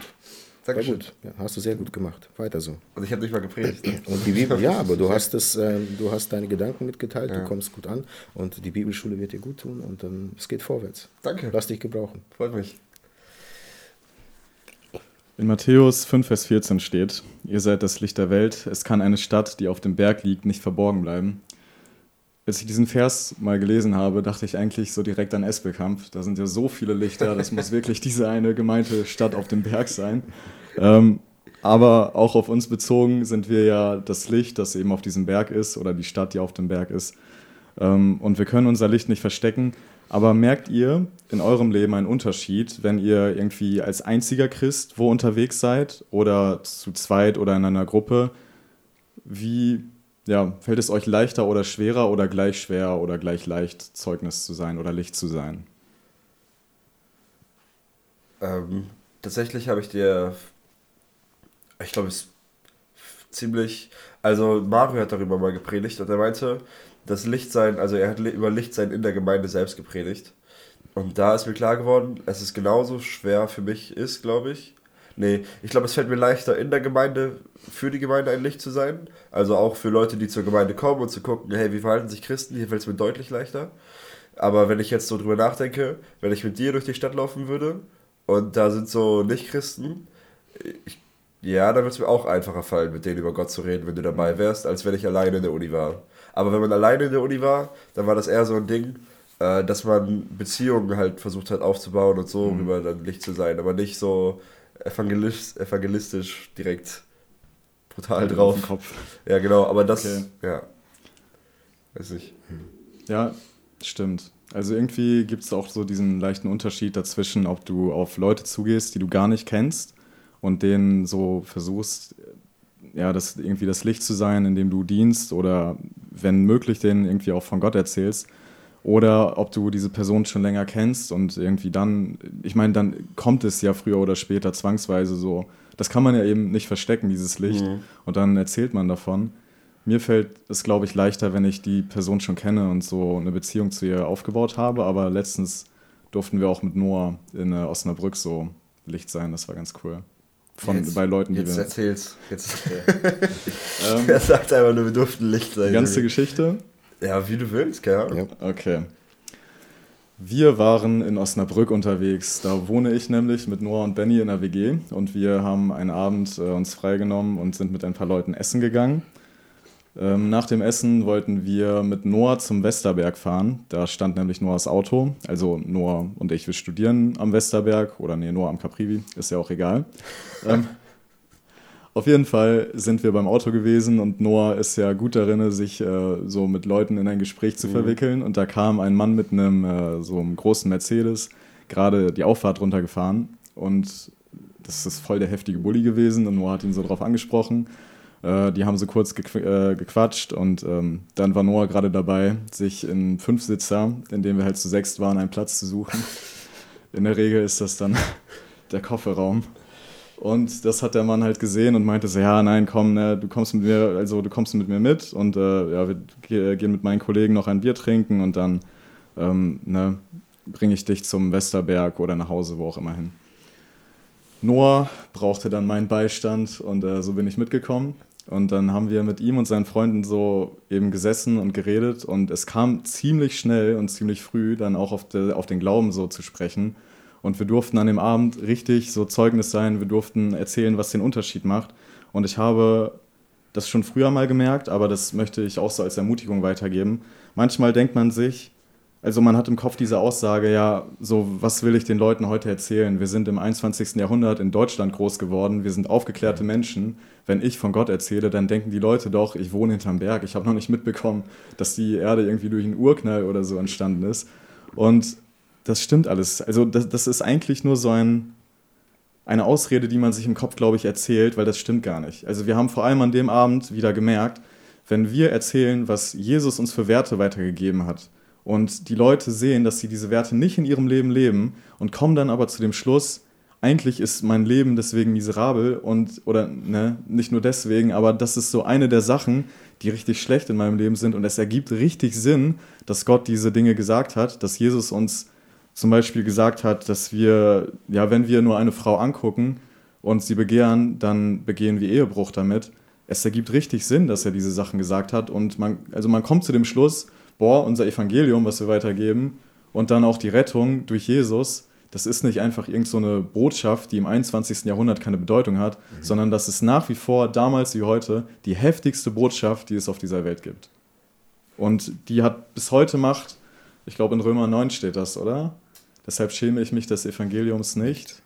[SPEAKER 1] Dankeschön.
[SPEAKER 3] gut. Ja, hast du sehr gut gemacht. Weiter so.
[SPEAKER 1] Und ich habe nicht mal gepredigt. Ne?
[SPEAKER 3] Und die Bibel, ja, aber du hast es, ähm, du hast deine Gedanken mitgeteilt, du kommst gut an und die Bibelschule wird dir gut tun und ähm, es geht vorwärts.
[SPEAKER 1] Danke.
[SPEAKER 3] Lass dich gebrauchen.
[SPEAKER 1] Freut mich.
[SPEAKER 2] In Matthäus 5, Vers 14 steht, ihr seid das Licht der Welt, es kann eine Stadt, die auf dem Berg liegt, nicht verborgen bleiben. Als ich diesen Vers mal gelesen habe, dachte ich eigentlich so direkt an Espelkamp. Da sind ja so viele Lichter, das muss wirklich diese eine gemeinte Stadt auf dem Berg sein. Ähm, aber auch auf uns bezogen sind wir ja das Licht, das eben auf diesem Berg ist, oder die Stadt, die auf dem Berg ist. Ähm, und wir können unser Licht nicht verstecken. Aber merkt ihr in eurem Leben einen Unterschied, wenn ihr irgendwie als einziger Christ wo unterwegs seid oder zu zweit oder in einer Gruppe? Wie ja, fällt es euch leichter oder schwerer oder gleich schwer oder gleich leicht, Zeugnis zu sein oder Licht zu sein?
[SPEAKER 1] Ähm, tatsächlich habe ich dir, ich glaube, es ist ziemlich, also Mario hat darüber mal gepredigt und er meinte, das Lichtsein, also er hat über Lichtsein in der Gemeinde selbst gepredigt. Und da ist mir klar geworden, es ist genauso schwer für mich ist, glaube ich. Nee, ich glaube, es fällt mir leichter, in der Gemeinde, für die Gemeinde ein Licht zu sein. Also auch für Leute, die zur Gemeinde kommen und zu gucken, hey, wie verhalten sich Christen? Hier fällt es mir deutlich leichter. Aber wenn ich jetzt so drüber nachdenke, wenn ich mit dir durch die Stadt laufen würde und da sind so Nicht-Christen, ich, ja, dann wird es mir auch einfacher fallen, mit denen über Gott zu reden, wenn du dabei wärst, als wenn ich alleine in der Uni war. Aber wenn man alleine in der Uni war, dann war das eher so ein Ding, äh, dass man Beziehungen halt versucht hat aufzubauen und so rüber dann Licht zu sein, aber nicht so evangelist, evangelistisch direkt brutal
[SPEAKER 2] Auf
[SPEAKER 1] drauf.
[SPEAKER 2] den Kopf.
[SPEAKER 1] Ja, genau, aber das,
[SPEAKER 2] Okay.
[SPEAKER 1] ja, weiß ich.
[SPEAKER 2] Ja, stimmt. Also irgendwie gibt es auch so diesen leichten Unterschied dazwischen, ob du auf Leute zugehst, die du gar nicht kennst und denen so versuchst, ja, das irgendwie das Licht zu sein, in dem du dienst oder wenn möglich, denen irgendwie auch von Gott erzählst. Oder ob du diese Person schon länger kennst und irgendwie dann, ich meine, dann kommt es ja früher oder später zwangsweise so. Das kann man ja eben nicht verstecken, dieses Licht.
[SPEAKER 1] Mhm.
[SPEAKER 2] Und dann erzählt man davon. Mir fällt es, glaube ich, leichter, wenn ich die Person schon kenne und so eine Beziehung zu ihr aufgebaut habe. Aber letztens durften wir auch mit Noah in äh, Osnabrück so Licht sein. Das war ganz cool. Von,
[SPEAKER 1] Jetzt-
[SPEAKER 2] bei Leuten, die
[SPEAKER 1] Jetzt
[SPEAKER 2] wir.
[SPEAKER 1] erzähl's. Jetzt.
[SPEAKER 2] Ähm,
[SPEAKER 1] Er sagt einfach nur, wir durften Licht sein.
[SPEAKER 2] die ganze Geschichte?
[SPEAKER 1] Ja, wie du willst, keine Ahnung.
[SPEAKER 3] Ja.
[SPEAKER 2] Okay. Wir waren in Osnabrück unterwegs. Da wohne ich nämlich mit Noah und Benny in der WG und wir haben einen Abend äh, uns freigenommen und sind mit ein paar Leuten essen gegangen. Ähm, nach dem Essen wollten wir mit Noah zum Westerberg fahren. Da stand nämlich Noahs Auto. Also Noah und ich, wir studieren am Westerberg oder nee, Noah am Caprivi, ist ja auch egal. ähm, auf jeden Fall sind wir beim Auto gewesen und Noah ist ja gut darin, sich äh, so mit Leuten in ein Gespräch zu verwickeln. Und da kam ein Mann mit einem äh, so einem großen Mercedes gerade die Auffahrt runtergefahren. Und das ist voll der heftige Bulli gewesen und Noah hat ihn so drauf angesprochen. Äh, die haben so kurz gequ äh, gequatscht und ähm, dann war Noah gerade dabei, sich in Fünfsitzer, in dem wir halt zu sechst waren, einen Platz zu suchen. In der Regel ist das dann der Kofferraum. Und das hat der Mann halt gesehen und meinte so, ja, nein, komm, ne, du kommst mit mir, also du kommst mit mir mit und äh, ja, wir ge- gehen mit meinen Kollegen noch ein Bier trinken und dann ähm, ne, bringe ich dich zum Westerberg oder nach Hause, wo auch immer hin. Noah brauchte dann meinen Beistand und äh, so bin ich mitgekommen. Und dann haben wir mit ihm und seinen Freunden so eben gesessen und geredet und es kam ziemlich schnell und ziemlich früh dann auch auf, de, auf den Glauben so zu sprechen. Und wir durften an dem Abend richtig so Zeugnis sein, wir durften erzählen, was den Unterschied macht. Und ich habe das schon früher mal gemerkt, aber das möchte ich auch so als Ermutigung weitergeben. Manchmal denkt man sich, also man hat im Kopf diese Aussage, ja, so was will ich den Leuten heute erzählen? Wir sind im 21. Jahrhundert in Deutschland groß geworden, wir sind aufgeklärte Menschen. Wenn ich von Gott erzähle, dann denken die Leute doch, ich wohne hinterm Berg. Ich habe noch nicht mitbekommen, dass die Erde irgendwie durch einen Urknall oder so entstanden ist. Und das stimmt alles. Also das, das ist eigentlich nur so ein, eine Ausrede, die man sich im Kopf, glaube ich, erzählt, weil das stimmt gar nicht. Also wir haben vor allem an dem Abend wieder gemerkt, wenn wir erzählen, was Jesus uns für Werte weitergegeben hat, und die Leute sehen, dass sie diese Werte nicht in ihrem Leben leben und kommen dann aber zu dem Schluss, eigentlich ist mein Leben deswegen miserabel und, oder ne, nicht nur deswegen, aber das ist so eine der Sachen, die richtig schlecht in meinem Leben sind und es ergibt richtig Sinn, dass Gott diese Dinge gesagt hat, dass Jesus uns zum Beispiel gesagt hat, dass wir, ja, wenn wir nur eine Frau angucken und sie begehren, dann begehen wir Ehebruch damit. Es ergibt richtig Sinn, dass er diese Sachen gesagt hat und man, also man kommt zu dem Schluss, boah, unser Evangelium, was wir weitergeben, und dann auch die Rettung durch Jesus, das ist nicht einfach irgendeine so Botschaft, die im 21. Jahrhundert keine Bedeutung hat, mhm. sondern das ist nach wie vor, damals wie heute, die heftigste Botschaft, die es auf dieser Welt gibt. Und die hat bis heute Macht, ich glaube in Römer 9 steht das, oder? Deshalb schäme ich mich des Evangeliums nicht.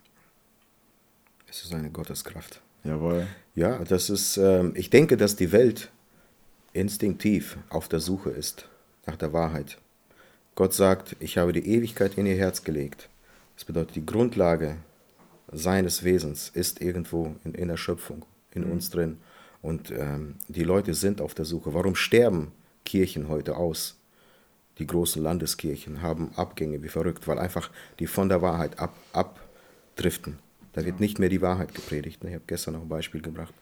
[SPEAKER 3] Es ist eine Gotteskraft.
[SPEAKER 2] Jawohl.
[SPEAKER 3] Ja, das ist, äh, ich denke, dass die Welt instinktiv auf der Suche ist nach der Wahrheit. Gott sagt, ich habe die Ewigkeit in ihr Herz gelegt. Das bedeutet, die Grundlage seines Wesens ist irgendwo in, in der Schöpfung, in mhm. uns drin. Und ähm, die Leute sind auf der Suche. Warum sterben Kirchen heute aus? Die großen Landeskirchen haben Abgänge wie verrückt, weil einfach die von der Wahrheit ab, abdriften. Da wird nicht mehr die Wahrheit gepredigt. Ich habe gestern noch ein Beispiel gebracht.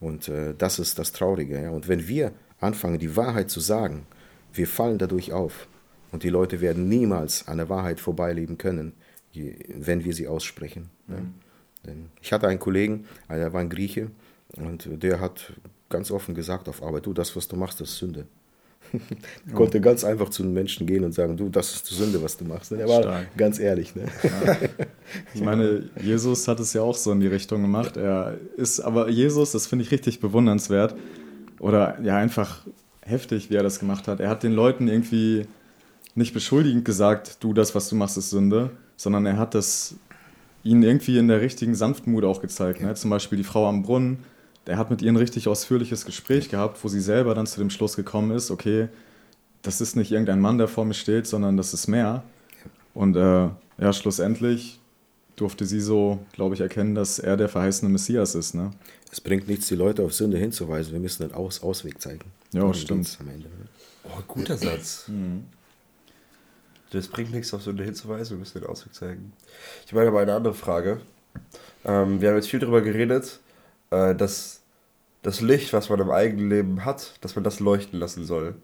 [SPEAKER 3] Und äh, das ist das Traurige. Ja? Und wenn wir anfangen, die Wahrheit zu sagen, wir fallen dadurch auf. Und die Leute werden niemals an der Wahrheit vorbeileben können, wenn wir sie aussprechen. Mhm. Ich hatte einen Kollegen, der war ein Grieche, und der hat ganz offen gesagt auf Arbeit, du, das, was du machst, ist Sünde. Oh. konnte ganz einfach zu den Menschen gehen und sagen, du, das ist die Sünde, was du machst. Er war Stark. ganz ehrlich. Ne? Ja.
[SPEAKER 2] Ich meine, Jesus hat es ja auch so in die Richtung gemacht. Er ist, aber Jesus, das finde ich richtig bewundernswert. Oder ja, einfach heftig, wie er das gemacht hat. Er hat den Leuten irgendwie nicht beschuldigend gesagt, du, das, was du machst, ist Sünde, sondern er hat das ihnen irgendwie in der richtigen Sanftmut auch gezeigt. Ne? Zum Beispiel die Frau am Brunnen, der hat mit ihr ein richtig ausführliches Gespräch gehabt, wo sie selber dann zu dem Schluss gekommen ist, okay, das ist nicht irgendein Mann, der vor mir steht, sondern das ist mehr. Und äh, ja, schlussendlich durfte sie so, glaube ich, erkennen, dass er der verheißene Messias ist. Ne?
[SPEAKER 3] Es bringt nichts, die Leute auf Sünde hinzuweisen. Wir müssen einen Aus Ausweg zeigen.
[SPEAKER 2] Ja, stimmt.
[SPEAKER 1] Am Ende. Oh, guter Satz. Mhm. Das bringt nichts, auf Sünde hinzuweisen. Wir müssen den Ausweg zeigen. Ich meine aber eine andere Frage. Ähm, wir haben jetzt viel darüber geredet, äh, dass das Licht, was man im eigenen Leben hat, dass man das leuchten lassen soll.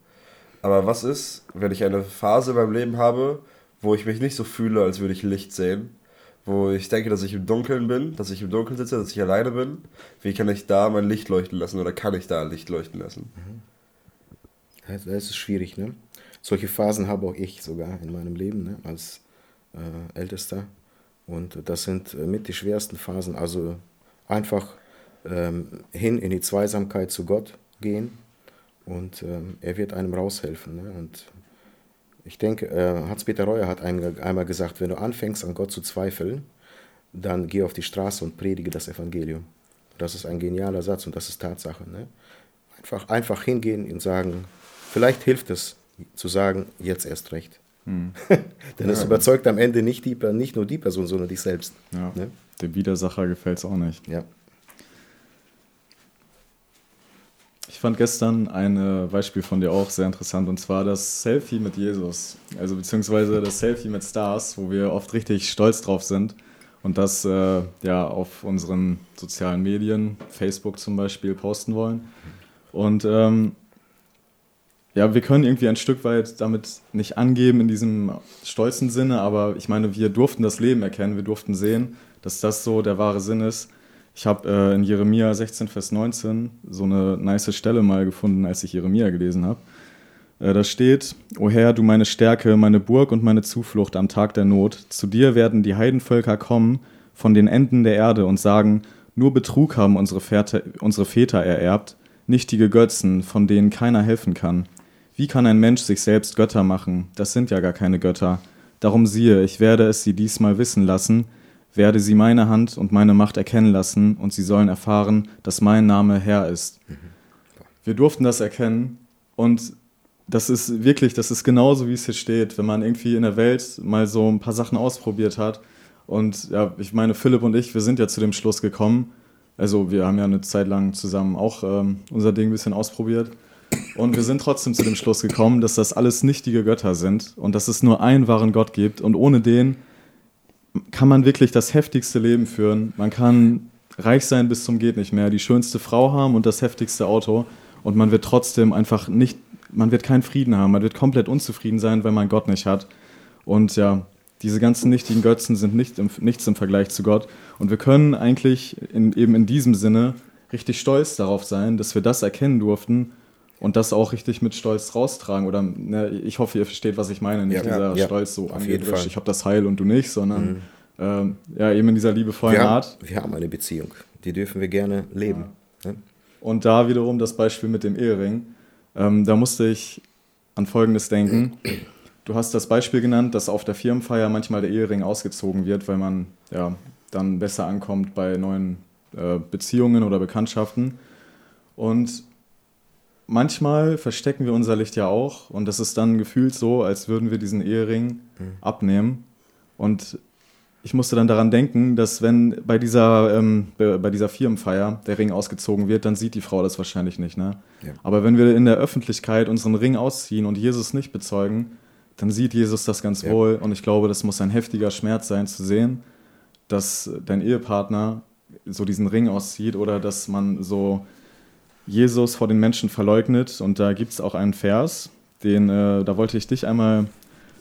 [SPEAKER 1] Aber was ist, wenn ich eine Phase in meinem Leben habe, wo ich mich nicht so fühle, als würde ich Licht sehen, wo ich denke, dass ich im Dunkeln bin, dass ich im Dunkeln sitze, dass ich alleine bin. Wie kann ich da mein Licht leuchten lassen oder kann ich da Licht leuchten lassen?
[SPEAKER 3] Das ist schwierig, ne? Solche Phasen habe auch ich sogar in meinem Leben, ne? als äh, Ältester. Und das sind äh, mit die schwersten Phasen. Also einfach ähm, hin in die Zweisamkeit zu Gott gehen und ähm, er wird einem raushelfen. Ne? Und ich denke, äh, Hans-Peter Reuer hat einmal gesagt, wenn du anfängst an Gott zu zweifeln, dann geh auf die Straße und predige das Evangelium. Das ist ein genialer Satz und das ist Tatsache. Ne? Einfach, einfach hingehen und sagen, vielleicht hilft es zu sagen, jetzt erst recht. Hm. Denn es ja. überzeugt am Ende nicht, die, nicht nur die Person, sondern dich selbst.
[SPEAKER 2] Ja. Ne? Dem Widersacher gefällt es auch nicht.
[SPEAKER 3] Ja.
[SPEAKER 2] Ich fand gestern ein Beispiel von dir auch sehr interessant und zwar das Selfie mit Jesus. Also beziehungsweise das Selfie mit Stars, wo wir oft richtig stolz drauf sind und das äh, ja auf unseren sozialen Medien, Facebook zum Beispiel, posten wollen. Und ähm, ja, wir können irgendwie ein Stück weit damit nicht angeben in diesem stolzen Sinne, aber ich meine, wir durften das Leben erkennen, wir durften sehen, dass das so der wahre Sinn ist. Ich habe äh, in Jeremia 16, Vers 19 so eine nice Stelle mal gefunden, als ich Jeremia gelesen habe. Äh, da steht, O Herr, du meine Stärke, meine Burg und meine Zuflucht am Tag der Not. Zu dir werden die Heidenvölker kommen von den Enden der Erde und sagen, nur Betrug haben unsere Väter, unsere Väter ererbt, nichtige Götzen, von denen keiner helfen kann. Wie kann ein Mensch sich selbst Götter machen? Das sind ja gar keine Götter. Darum siehe, ich werde es sie diesmal wissen lassen, werde sie meine Hand und meine Macht erkennen lassen, und sie sollen erfahren, dass mein Name Herr ist. Wir durften das erkennen, und das ist wirklich, das ist genauso, wie es hier steht, wenn man irgendwie in der Welt mal so ein paar Sachen ausprobiert hat. Und ja, ich meine, Philipp und ich, wir sind ja zu dem Schluss gekommen. Also wir haben ja eine Zeit lang zusammen auch ähm, unser Ding ein bisschen ausprobiert. Und wir sind trotzdem zu dem Schluss gekommen, dass das alles nichtige Götter sind und dass es nur einen wahren Gott gibt. Und ohne den kann man wirklich das heftigste Leben führen. Man kann reich sein bis zum geht nicht mehr, die schönste Frau haben und das heftigste Auto. Und man wird trotzdem einfach nicht man wird keinen Frieden haben, man wird komplett unzufrieden sein, wenn man Gott nicht hat. Und ja, diese ganzen nichtigen Götzen sind nicht im, nichts im Vergleich zu Gott. Und wir können eigentlich in, eben in diesem Sinne richtig stolz darauf sein, dass wir das erkennen durften und das auch richtig mit Stolz raustragen. Oder ne, ich hoffe, ihr versteht, was ich meine. Nicht ja, dieser ja, Stolz so angeblich, ich habe das Heil und du nicht, sondern mhm. ähm, ja, eben in dieser liebevollen
[SPEAKER 3] wir
[SPEAKER 2] Art.
[SPEAKER 3] wir haben eine Beziehung, die dürfen wir gerne leben. Ja. Ne?
[SPEAKER 2] Und da wiederum das Beispiel mit dem Ehering. Ähm, da musste ich an Folgendes denken. Du hast das Beispiel genannt, dass auf der Firmenfeier manchmal der Ehering ausgezogen wird, weil man ja, dann besser ankommt bei neuen äh, Beziehungen oder Bekanntschaften. Und manchmal verstecken wir unser Licht ja auch und das ist dann gefühlt so, als würden wir diesen Ehering mhm. abnehmen. Und ich musste dann daran denken, dass wenn bei dieser, ähm, bei dieser Firmenfeier der Ring ausgezogen wird, dann sieht die Frau das wahrscheinlich nicht. Ne? Ja. Aber wenn wir in der Öffentlichkeit unseren Ring ausziehen und Jesus nicht bezeugen, dann sieht Jesus das ganz ja. wohl. Und ich glaube, das muss ein heftiger Schmerz sein zu sehen, dass dein Ehepartner so diesen Ring auszieht oder dass man so Jesus vor den Menschen verleugnet. Und da gibt es auch einen Vers, den, äh, da wollte ich dich einmal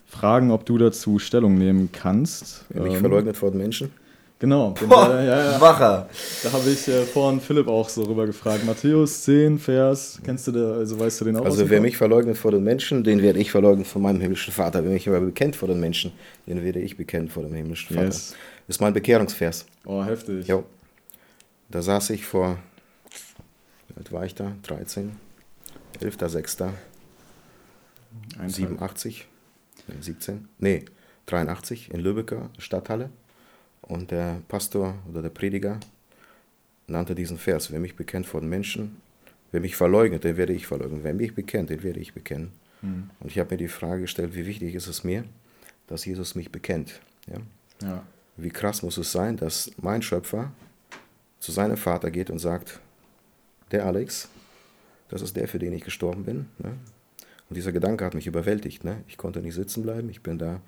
[SPEAKER 2] fragen, ob du dazu Stellung nehmen kannst.
[SPEAKER 3] Mich ähm, verleugnet vor den Menschen?
[SPEAKER 2] Genau.
[SPEAKER 1] Boah, da, ja, ja. Wacher.
[SPEAKER 2] Da habe ich äh, vorhin Philipp auch so rüber gefragt. Matthäus 10, Vers, kennst du da, also weißt du den auch?
[SPEAKER 3] Also wer mich verleugnet vor den Menschen, den werde ich verleugnen vor meinem himmlischen Vater. Wer mich aber bekennt vor den Menschen, den werde ich bekennen vor dem himmlischen Vater. Yes. Das ist mein Bekehrungsvers.
[SPEAKER 2] Oh, heftig.
[SPEAKER 3] Jo. Da saß ich vor, alt war ich da? 13, 11.06. 87. 17, nee, 83 in Lübecker Stadthalle. Und der Pastor oder der Prediger nannte diesen Vers, wer mich bekennt vor den Menschen, wer mich verleugnet, den werde ich verleugnen. Wer mich bekennt, den werde ich bekennen. Mhm. Und ich habe mir die Frage gestellt, wie wichtig ist es mir, dass Jesus mich bekennt. Ja? ja? Wie krass muss es sein, dass mein Schöpfer zu seinem Vater geht und sagt, der Alex, das ist der, für den ich gestorben bin. Ne? Und dieser Gedanke hat mich überwältigt. Ne? Ich konnte nicht sitzen bleiben. Ich bin da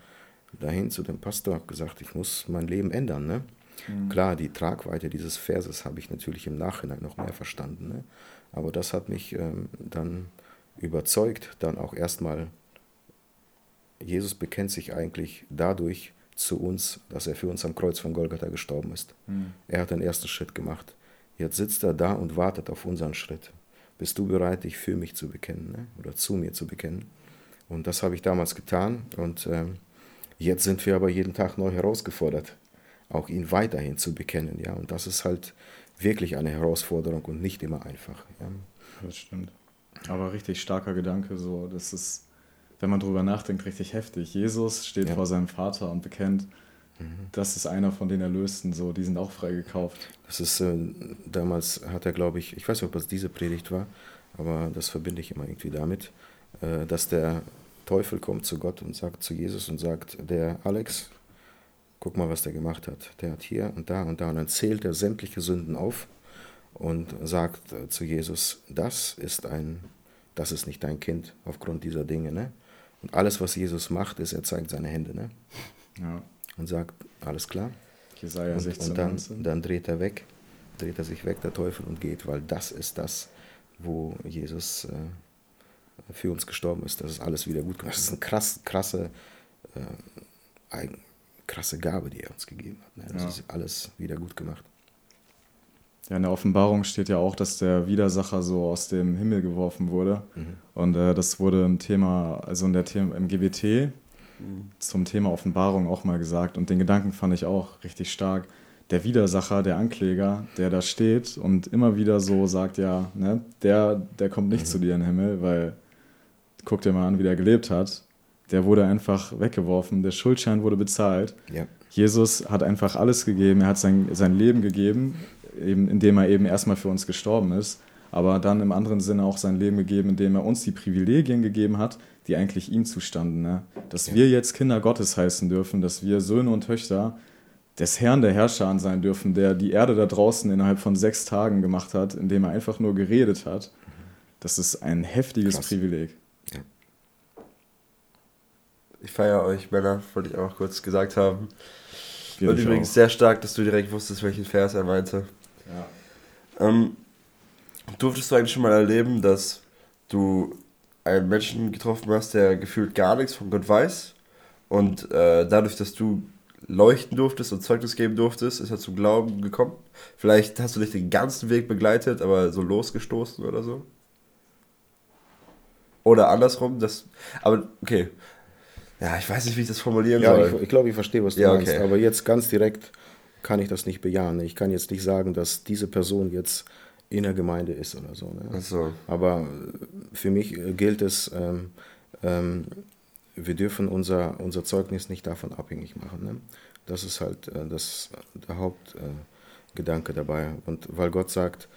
[SPEAKER 3] dahin zu dem Pastor, habe gesagt, ich muss mein Leben ändern. Ne? Mhm. Klar, die Tragweite dieses Verses habe ich natürlich im Nachhinein noch mehr verstanden. Ne? Aber das hat mich ähm, dann überzeugt, dann auch erstmal, Jesus bekennt sich eigentlich dadurch zu uns, dass er für uns am Kreuz von Golgatha gestorben ist. Mhm. Er hat den ersten Schritt gemacht. Jetzt sitzt er da und wartet auf unseren Schritt bist du bereit, dich für mich zu bekennen ne? oder zu mir zu bekennen. Und das habe ich damals getan und ähm, jetzt sind wir aber jeden Tag neu herausgefordert, auch ihn weiterhin zu bekennen. Ja? Und das ist halt wirklich eine Herausforderung und nicht immer einfach. Ja?
[SPEAKER 2] Das stimmt. Aber richtig starker Gedanke, so, das ist, wenn man drüber nachdenkt, richtig heftig. Jesus steht ja. vor seinem Vater und bekennt, das ist einer von den Erlösten, so, die sind auch freigekauft.
[SPEAKER 3] Das ist, äh, damals hat er, glaube ich, ich weiß nicht, ob das diese Predigt war, aber das verbinde ich immer irgendwie damit, äh, dass der Teufel kommt zu Gott und sagt zu Jesus und sagt, der Alex, guck mal, was der gemacht hat. Der hat hier und da und da und dann zählt er sämtliche Sünden auf und sagt äh, zu Jesus, das ist ein, das ist nicht dein Kind aufgrund dieser Dinge, ne? Und alles, was Jesus macht, ist, er zeigt seine Hände, ne? Ja und sagt, alles klar. Jesaja 16, und, und dann, dann dreht er weg, dreht er sich weg, der Teufel, und geht, weil das ist das, wo Jesus äh, für uns gestorben ist. Das ist alles wieder gut gemacht. Das ist eine krass, krasse, äh, krasse Gabe, die er uns gegeben hat. Ne? Das ja. ist alles wieder gut gemacht.
[SPEAKER 2] Ja, in der Offenbarung steht ja auch, dass der Widersacher so aus dem Himmel geworfen wurde. Mhm. Und äh, das wurde im Thema, also in der Thema, im GBT. Zum Thema Offenbarung auch mal gesagt. Und den Gedanken fand ich auch richtig stark. Der Widersacher, der Ankläger, der da steht und immer wieder so sagt, ja, ne, der, der kommt nicht mhm. zu dir in den Himmel, weil guck dir mal an, wie der gelebt hat. Der wurde einfach weggeworfen, der Schuldschein wurde bezahlt. Ja. Jesus hat einfach alles gegeben, er hat sein, sein Leben gegeben eben, indem er eben erstmal für uns gestorben ist, aber dann im anderen Sinne auch sein Leben gegeben, indem er uns die Privilegien gegeben hat, die eigentlich ihm zustanden. Ne? Dass ja. wir jetzt Kinder Gottes heißen dürfen, dass wir Söhne und Töchter des Herrn der Herrscher sein dürfen, der die Erde da draußen innerhalb von sechs Tagen gemacht hat, indem er einfach nur geredet hat. Das ist ein heftiges Krass. Privileg. Ja.
[SPEAKER 1] Ich feiere euch, Männer, wollte ich auch kurz gesagt haben. Wir und übrigens auch. sehr stark, dass du direkt wusstest, welchen Vers er meinte. Ja. Ähm, durftest du eigentlich schon mal erleben, dass du einen Menschen getroffen hast, der gefühlt gar nichts von Gott weiß und äh, dadurch, dass du leuchten durftest und Zeugnis geben durftest, ist er zum Glauben gekommen? Vielleicht hast du dich den ganzen Weg begleitet, aber so losgestoßen oder so? Oder andersrum, das. Aber okay. Ja, ich weiß nicht, wie ich das formulieren
[SPEAKER 3] ja,
[SPEAKER 1] soll.
[SPEAKER 3] Ich, ich glaube, ich verstehe, was du ja, meinst. Okay. Aber jetzt ganz direkt kann ich das nicht bejahen. Ich kann jetzt nicht sagen, dass diese Person jetzt in der Gemeinde ist oder so. Ne? so. Aber für mich gilt es, ähm, ähm, wir dürfen unser, unser Zeugnis nicht davon abhängig machen. Ne? Das ist halt äh, das, der Hauptgedanke äh, dabei. Und weil Gott sagt,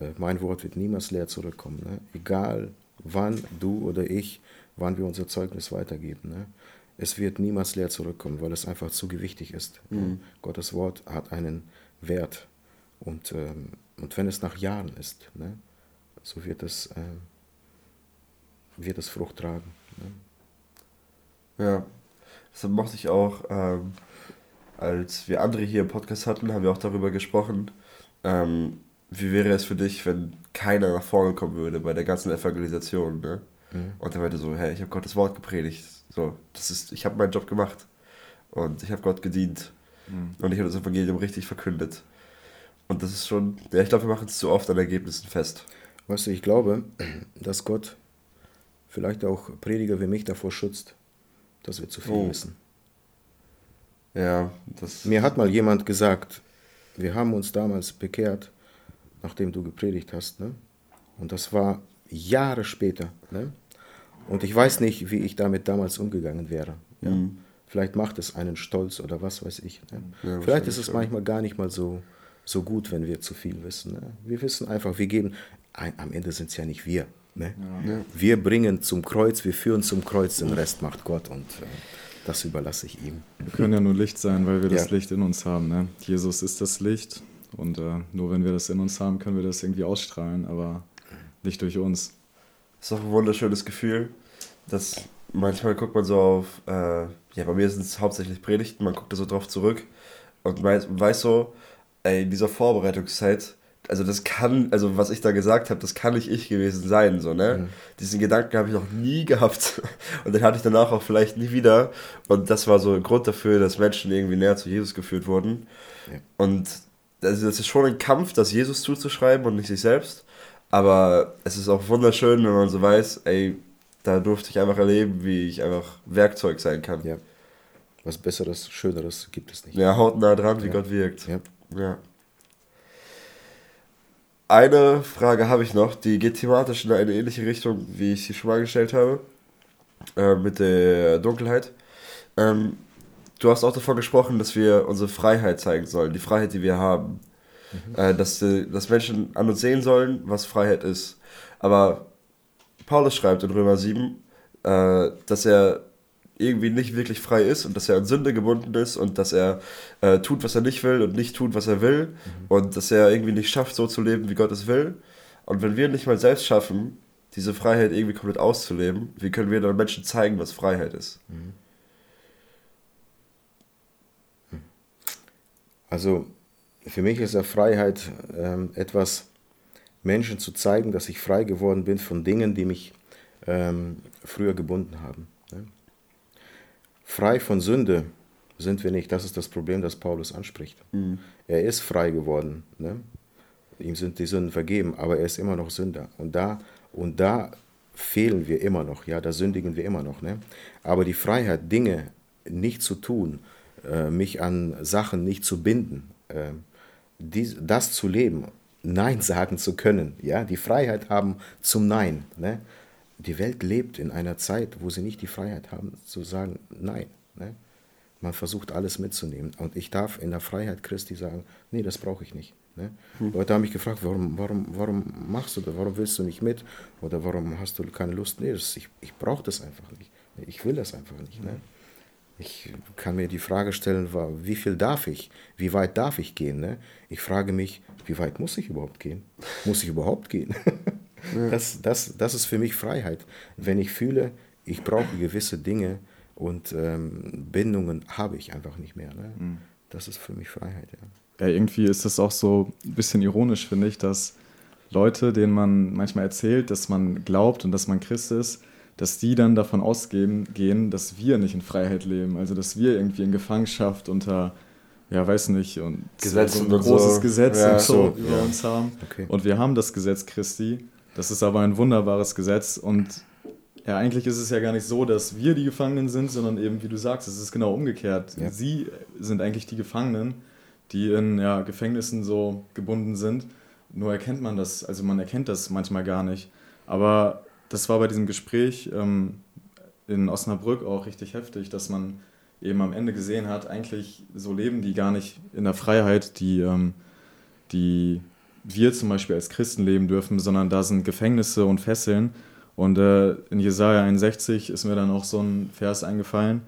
[SPEAKER 3] äh, mein Wort wird niemals leer zurückkommen. Ne? Egal wann du oder ich, wann wir unser Zeugnis weitergeben. Ne? es wird niemals leer zurückkommen, weil es einfach zu gewichtig ist. Mhm. Gottes Wort hat einen Wert. Und, ähm, und wenn es nach Jahren ist, ne, so wird es, äh, wird es Frucht tragen.
[SPEAKER 1] Ne? Ja, deshalb mochte ich auch, ähm, als wir andere hier im Podcast hatten, haben wir auch darüber gesprochen, ähm, wie wäre es für dich, wenn keiner nach vorne kommen würde bei der ganzen Evangelisation. Ne? Mhm. Und er meinte so, hey, ich habe Gottes Wort gepredigt so, das ist, ich habe meinen Job gemacht und ich habe Gott gedient mhm. und ich habe das Evangelium richtig verkündet. Und das ist schon, ja, ich glaube, wir machen es zu oft an Ergebnissen fest.
[SPEAKER 3] Weißt du, ich glaube, dass Gott vielleicht auch Prediger wie mich davor schützt, dass wir zu viel oh. wissen. Ja, das. Mir hat mal jemand gesagt, wir haben uns damals bekehrt, nachdem du gepredigt hast, ne? Und das war Jahre später, ne? Und ich weiß nicht, wie ich damit damals umgegangen wäre. Ja. Mhm. Vielleicht macht es einen stolz oder was weiß ich. Ne? Ja, Vielleicht ist es manchmal gar nicht mal so, so gut, wenn wir zu viel wissen. Ne? Wir wissen einfach, wir geben, ein, am Ende sind es ja nicht wir. Ne? Ja. Wir bringen zum Kreuz, wir führen zum Kreuz, den Rest macht Gott und äh, das überlasse ich ihm.
[SPEAKER 2] Wir können ja nur Licht sein, weil wir das Licht in uns haben. Ne? Jesus ist das Licht und äh, nur wenn wir das in uns haben, können wir das irgendwie ausstrahlen, aber nicht durch uns.
[SPEAKER 1] Das ist auch ein wunderschönes Gefühl. dass manchmal guckt man so auf, äh, ja, bei mir sind es hauptsächlich Predigten, man guckt da so drauf zurück und weiß, weiß so, ey, in dieser Vorbereitungszeit, also das kann, also was ich da gesagt habe, das kann nicht ich gewesen sein, so, ne? Mhm. Diesen Gedanken habe ich noch nie gehabt und den hatte ich danach auch vielleicht nie wieder und das war so ein Grund dafür, dass Menschen irgendwie näher zu Jesus geführt wurden ja. und also das ist schon ein Kampf, das Jesus zuzuschreiben und nicht sich selbst aber es ist auch wunderschön, wenn man so weiß, ey, da durfte ich einfach erleben, wie ich einfach Werkzeug sein kann.
[SPEAKER 3] Ja. Was Besseres, Schöneres gibt es nicht.
[SPEAKER 1] Ja, haut nah dran, wie ja. Gott wirkt. Ja. Ja. Eine Frage habe ich noch, die geht thematisch in eine ähnliche Richtung, wie ich sie schon mal gestellt habe, äh, mit der Dunkelheit. Ähm, du hast auch davon gesprochen, dass wir unsere Freiheit zeigen sollen, die Freiheit, die wir haben. Mhm. Äh, dass, äh, dass Menschen an uns sehen sollen, was Freiheit ist. Aber Paulus schreibt in Römer 7, äh, dass er irgendwie nicht wirklich frei ist und dass er an Sünde gebunden ist und dass er äh, tut, was er nicht will und nicht tut, was er will mhm. und dass er irgendwie nicht schafft, so zu leben, wie Gott es will. Und wenn wir nicht mal selbst schaffen, diese Freiheit irgendwie komplett auszuleben, wie können wir dann Menschen zeigen, was Freiheit ist? Mhm.
[SPEAKER 3] Also für mich ist ja Freiheit ähm, etwas, Menschen zu zeigen, dass ich frei geworden bin von Dingen, die mich ähm, früher gebunden haben. Frei von Sünde sind wir nicht. Das ist das Problem, das Paulus anspricht. Mhm. Er ist frei geworden. Ne? ihm sind die Sünden vergeben, aber er ist immer noch Sünder. Und da, und da fehlen wir immer noch, ja, da sündigen wir immer noch. Ne? Aber die Freiheit, Dinge nicht zu tun, äh, mich an Sachen nicht zu binden, äh, dies, das zu leben, Nein sagen zu können, ja, die Freiheit haben zum Nein. Ne? Die Welt lebt in einer Zeit, wo sie nicht die Freiheit haben zu sagen Nein. Ne? Man versucht alles mitzunehmen. Und ich darf in der Freiheit Christi sagen, nee, das brauche ich nicht. Ne? Hm. Leute haben mich gefragt, warum, warum, warum machst du das, warum willst du nicht mit oder warum hast du keine Lust? Nee, das, ich, ich brauche das einfach nicht. Ich will das einfach nicht. Ne? Ich kann mir die Frage stellen, wie viel darf ich? Wie weit darf ich gehen? Ne? Ich frage mich, wie weit muss ich überhaupt gehen? Muss ich überhaupt gehen? das, das, das ist für mich Freiheit. Wenn ich fühle, ich brauche gewisse Dinge und ähm, Bindungen habe ich einfach nicht mehr. Ne? Mhm. Das ist für mich Freiheit.
[SPEAKER 2] Ja. ja, irgendwie ist das auch so ein bisschen ironisch, finde ich, dass Leute, denen man manchmal erzählt, dass man glaubt und dass man Christ ist, dass die dann davon ausgehen, gehen, dass wir nicht in Freiheit leben. Also, dass wir irgendwie in Gefangenschaft unter, ja, weiß nicht, und
[SPEAKER 1] Gesetz
[SPEAKER 2] so ein großes so. Gesetz ja, und so, so über ja. uns haben. Okay. Und wir haben das Gesetz Christi. Das ist aber ein wunderbares Gesetz und ja, eigentlich ist es ja gar nicht so, dass wir die Gefangenen sind, sondern eben, wie du sagst, es ist genau umgekehrt. Ja. Sie sind eigentlich die Gefangenen, die in ja, Gefängnissen so gebunden sind. Nur erkennt man das, also man erkennt das manchmal gar nicht. Aber das war bei diesem Gespräch ähm, in Osnabrück auch richtig heftig, dass man eben am Ende gesehen hat, eigentlich so leben die gar nicht in der Freiheit, die, ähm, die wir zum Beispiel als Christen leben dürfen, sondern da sind Gefängnisse und Fesseln. Und äh, in Jesaja 61 ist mir dann auch so ein Vers eingefallen.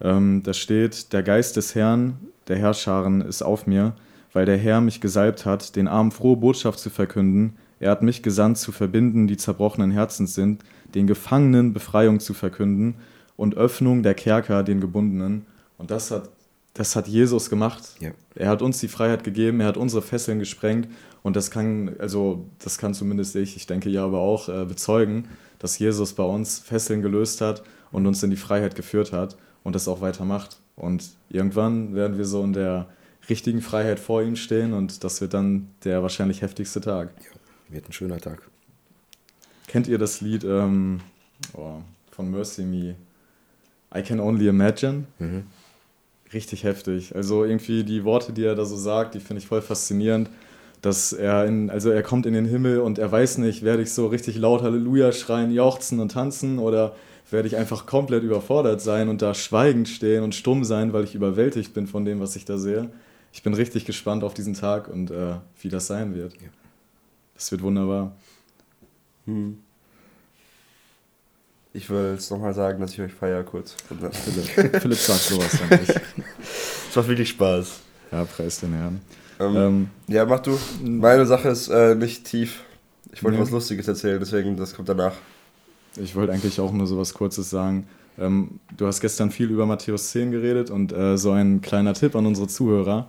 [SPEAKER 2] Ähm, da steht: Der Geist des Herrn, der Herrscharen, ist auf mir, weil der Herr mich gesalbt hat, den Armen frohe Botschaft zu verkünden er hat mich gesandt, zu verbinden, die zerbrochenen Herzens sind, den Gefangenen Befreiung zu verkünden und Öffnung der Kerker den Gebundenen. Und das hat, das hat Jesus gemacht. Ja. Er hat uns die Freiheit gegeben, er hat unsere Fesseln gesprengt. Und das kann, also das kann zumindest ich, ich denke ja aber auch, äh, bezeugen, dass Jesus bei uns Fesseln gelöst hat und uns in die Freiheit geführt hat und das auch weitermacht. Und irgendwann werden wir so in der richtigen Freiheit vor ihm stehen und das wird dann der wahrscheinlich heftigste Tag.
[SPEAKER 3] Ja. Wird ein schöner Tag.
[SPEAKER 2] Kennt ihr das Lied ähm, oh, von Mercy Me? I Can Only Imagine? Mhm. Richtig heftig. Also irgendwie die Worte, die er da so sagt, die finde ich voll faszinierend. Dass er in, also er kommt in den Himmel und er weiß nicht, werde ich so richtig laut Halleluja schreien, jauchzen und tanzen oder werde ich einfach komplett überfordert sein und da schweigend stehen und stumm sein, weil ich überwältigt bin von dem, was ich da sehe. Ich bin richtig gespannt auf diesen Tag und äh, wie das sein wird. Ja. Das wird wunderbar. Hm.
[SPEAKER 1] Ich will jetzt nochmal sagen, dass ich euch feiere kurz. Philipp, Philipp sagt sowas dann nicht. Es macht wirklich Spaß.
[SPEAKER 2] Ja, preis den Herrn.
[SPEAKER 1] Ähm, ähm, ja, mach du. Meine Sache ist äh, nicht tief. Ich wollte nee. was Lustiges erzählen, deswegen, das kommt danach.
[SPEAKER 2] Ich wollte eigentlich auch nur so was Kurzes sagen. Ähm, du hast gestern viel über Matthäus 10 geredet und äh, so ein kleiner Tipp an unsere Zuhörer.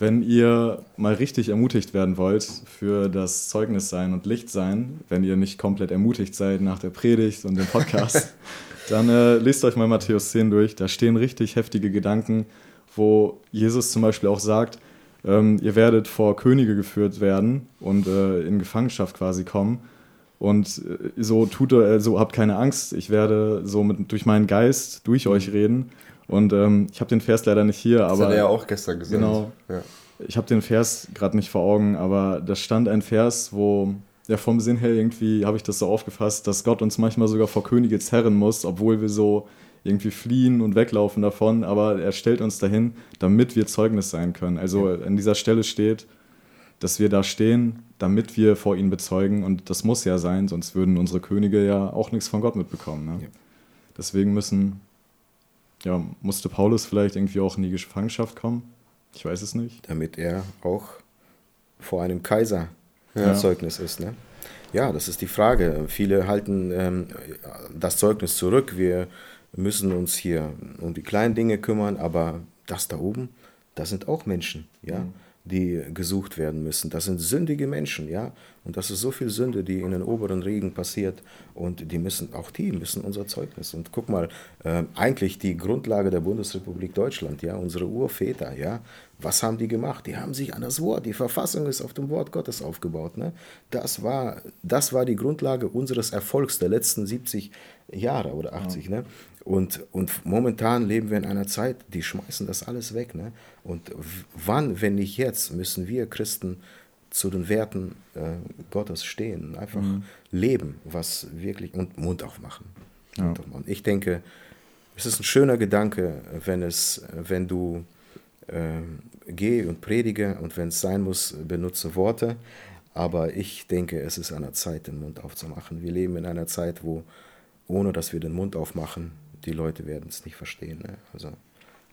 [SPEAKER 2] Wenn ihr mal richtig ermutigt werden wollt für das Zeugnis sein und Licht sein, wenn ihr nicht komplett ermutigt seid nach der Predigt und dem Podcast, dann äh, lest euch mal Matthäus 10 durch. Da stehen richtig heftige Gedanken, wo Jesus zum Beispiel auch sagt, ähm, ihr werdet vor Könige geführt werden und äh, in Gefangenschaft quasi kommen. Und äh, so tut er, so habt keine Angst, ich werde so mit, durch meinen Geist durch euch reden und ähm, ich habe den Vers leider nicht hier, aber. Das hat er ja auch gestern gesagt. Genau. Ja. Ich habe den Vers gerade nicht vor Augen, aber da stand ein Vers, wo ja vom Sinn her irgendwie habe ich das so aufgefasst, dass Gott uns manchmal sogar vor Könige zerren muss, obwohl wir so irgendwie fliehen und weglaufen davon, aber er stellt uns dahin, damit wir Zeugnis sein können. Also an dieser Stelle steht, dass wir da stehen, damit wir vor ihm bezeugen und das muss ja sein, sonst würden unsere Könige ja auch nichts von Gott mitbekommen. Ne? Ja. Deswegen müssen ja, musste Paulus vielleicht irgendwie auch in die Gefangenschaft kommen? Ich weiß es nicht.
[SPEAKER 3] Damit er auch vor einem Kaiser ja. Zeugnis ist. Ne? Ja, das ist die Frage. Viele halten ähm, das Zeugnis zurück. Wir müssen uns hier um die kleinen Dinge kümmern, aber das da oben, das sind auch Menschen. Ja. Mhm die gesucht werden müssen. Das sind sündige Menschen, ja. Und das ist so viel Sünde, die in den oberen Regen passiert. Und die müssen, auch die müssen unser Zeugnis. Und guck mal, äh, eigentlich die Grundlage der Bundesrepublik Deutschland, ja, unsere Urväter, ja, Was haben die gemacht? Die haben sich an das Wort, die Verfassung ist auf dem Wort Gottes aufgebaut. Ne? Das, war, das war die Grundlage unseres Erfolgs der letzten 70 Jahre oder 80. Ja. Ne? Und, und momentan leben wir in einer Zeit, die schmeißen das alles weg. Ne? Und wann, wenn nicht jetzt, müssen wir Christen zu den Werten äh, Gottes stehen, einfach mhm. leben, was wirklich und Mund aufmachen. Ja. Und ich denke, es ist ein schöner Gedanke, wenn es, wenn du äh, geh und predige und wenn es sein muss, benutze Worte. Aber ich denke, es ist an der Zeit, den Mund aufzumachen. Wir leben in einer Zeit, wo, ohne dass wir den Mund aufmachen, die Leute werden es nicht verstehen. Ne? Also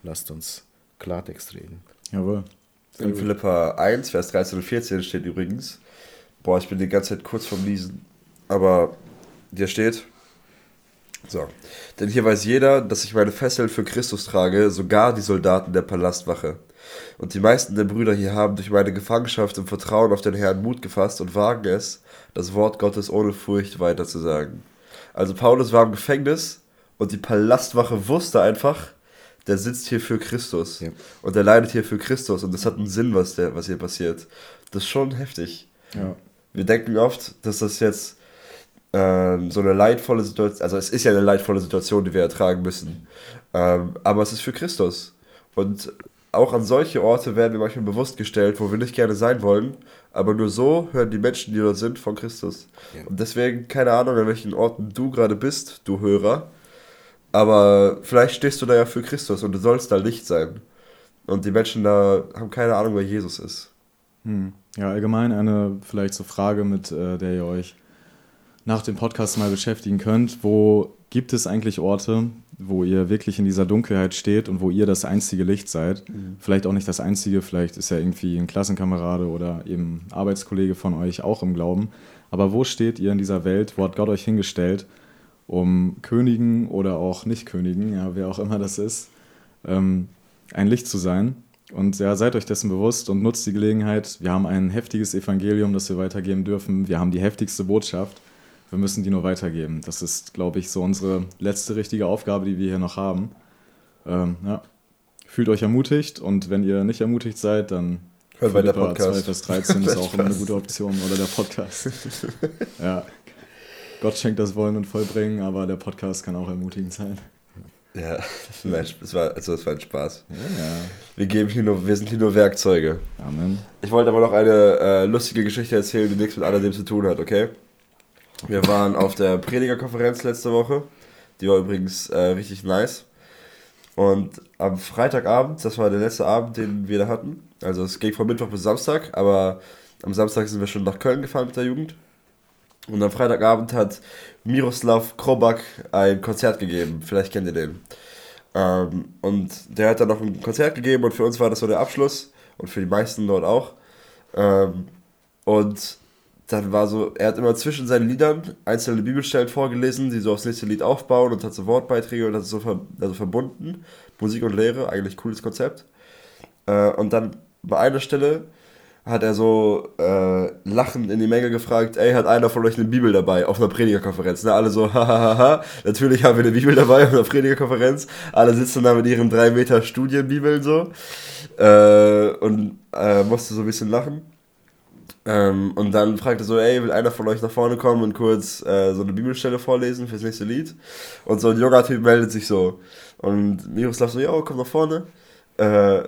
[SPEAKER 3] lasst uns Klartext reden.
[SPEAKER 2] Jawohl.
[SPEAKER 1] In Philippa 1, Vers 13 und 14 steht übrigens, boah, ich bin die ganze Zeit kurz vorm Niesen, aber dir steht, so, denn hier weiß jeder, dass ich meine Fesseln für Christus trage, sogar die Soldaten der Palastwache. Und die meisten der Brüder hier haben durch meine Gefangenschaft im Vertrauen auf den Herrn Mut gefasst und wagen es, das Wort Gottes ohne Furcht weiterzusagen. Also Paulus war im Gefängnis und die Palastwache wusste einfach, der sitzt hier für Christus. Ja. Und der leidet hier für Christus. Und das hat einen Sinn, was, der, was hier passiert. Das ist schon heftig.
[SPEAKER 2] Ja.
[SPEAKER 1] Wir denken oft, dass das jetzt ähm, so eine leidvolle Situation, also es ist ja eine leidvolle Situation, die wir ertragen müssen. Ähm, aber es ist für Christus. Und auch an solche Orte werden wir manchmal bewusst gestellt, wo wir nicht gerne sein wollen. Aber nur so hören die Menschen, die dort sind, von Christus. Ja. Und deswegen, keine Ahnung, an welchen Orten du gerade bist, du Hörer. Aber vielleicht stehst du da ja für Christus und du sollst da Licht sein. Und die Menschen da haben keine Ahnung, wer Jesus ist.
[SPEAKER 2] Hm. Ja, allgemein eine vielleicht so Frage, mit äh, der ihr euch nach dem Podcast mal beschäftigen könnt. Wo gibt es eigentlich Orte, wo ihr wirklich in dieser Dunkelheit steht und wo ihr das einzige Licht seid? Mhm. Vielleicht auch nicht das einzige, vielleicht ist ja irgendwie ein Klassenkamerade oder eben Arbeitskollege von euch auch im Glauben. Aber wo steht ihr in dieser Welt? Wo hat Gott euch hingestellt? Um Königen oder auch Nicht-Königen, ja, wer auch immer das ist, ähm, ein Licht zu sein. Und ja, seid euch dessen bewusst und nutzt die Gelegenheit. Wir haben ein heftiges Evangelium, das wir weitergeben dürfen. Wir haben die heftigste Botschaft. Wir müssen die nur weitergeben. Das ist, glaube ich, so unsere letzte richtige Aufgabe, die wir hier noch haben. Ähm, ja. Fühlt euch ermutigt und wenn ihr nicht ermutigt seid, dann
[SPEAKER 1] Hört bei der Podcast.
[SPEAKER 2] 2 Vers 13 ist auch immer eine gute Option oder der Podcast. ja, Gott schenkt das Wollen und Vollbringen, aber der Podcast kann auch ermutigend sein.
[SPEAKER 1] Ja, das war, also das war ein Spaß.
[SPEAKER 2] Ja, ja.
[SPEAKER 1] Wir, geben hier nur, wir sind hier nur Werkzeuge.
[SPEAKER 2] Amen.
[SPEAKER 1] Ich wollte aber noch eine äh, lustige Geschichte erzählen, die nichts mit alledem zu tun hat, okay? Wir waren auf der Predigerkonferenz letzte Woche. Die war übrigens äh, richtig nice. Und am Freitagabend, das war der letzte Abend, den wir da hatten. Also es ging von Mittwoch bis Samstag, aber am Samstag sind wir schon nach Köln gefahren mit der Jugend. Und am Freitagabend hat Miroslav Krobak ein Konzert gegeben. Vielleicht kennt ihr den. Ähm, und der hat dann noch ein Konzert gegeben und für uns war das so der Abschluss und für die meisten dort auch. Ähm, und dann war so, er hat immer zwischen seinen Liedern einzelne Bibelstellen vorgelesen, die so aufs nächste Lied aufbauen und hat so Wortbeiträge und hat so ver also verbunden. Musik und Lehre, eigentlich cooles Konzept. Äh, und dann bei einer Stelle hat er so äh, lachend in die Menge gefragt, ey, hat einer von euch eine Bibel dabei auf einer Predigerkonferenz? Ne? Alle so, hahaha, natürlich haben wir eine Bibel dabei auf einer Predigerkonferenz. Alle sitzen da mit ihren drei Meter Studienbibeln so äh, und äh, musste so ein bisschen lachen. Ähm, und dann fragte er so, ey, will einer von euch nach vorne kommen und kurz äh, so eine Bibelstelle vorlesen fürs nächste Lied? Und so ein junger Typ meldet sich so. Und Miroslav so, ja, komm nach vorne. Äh,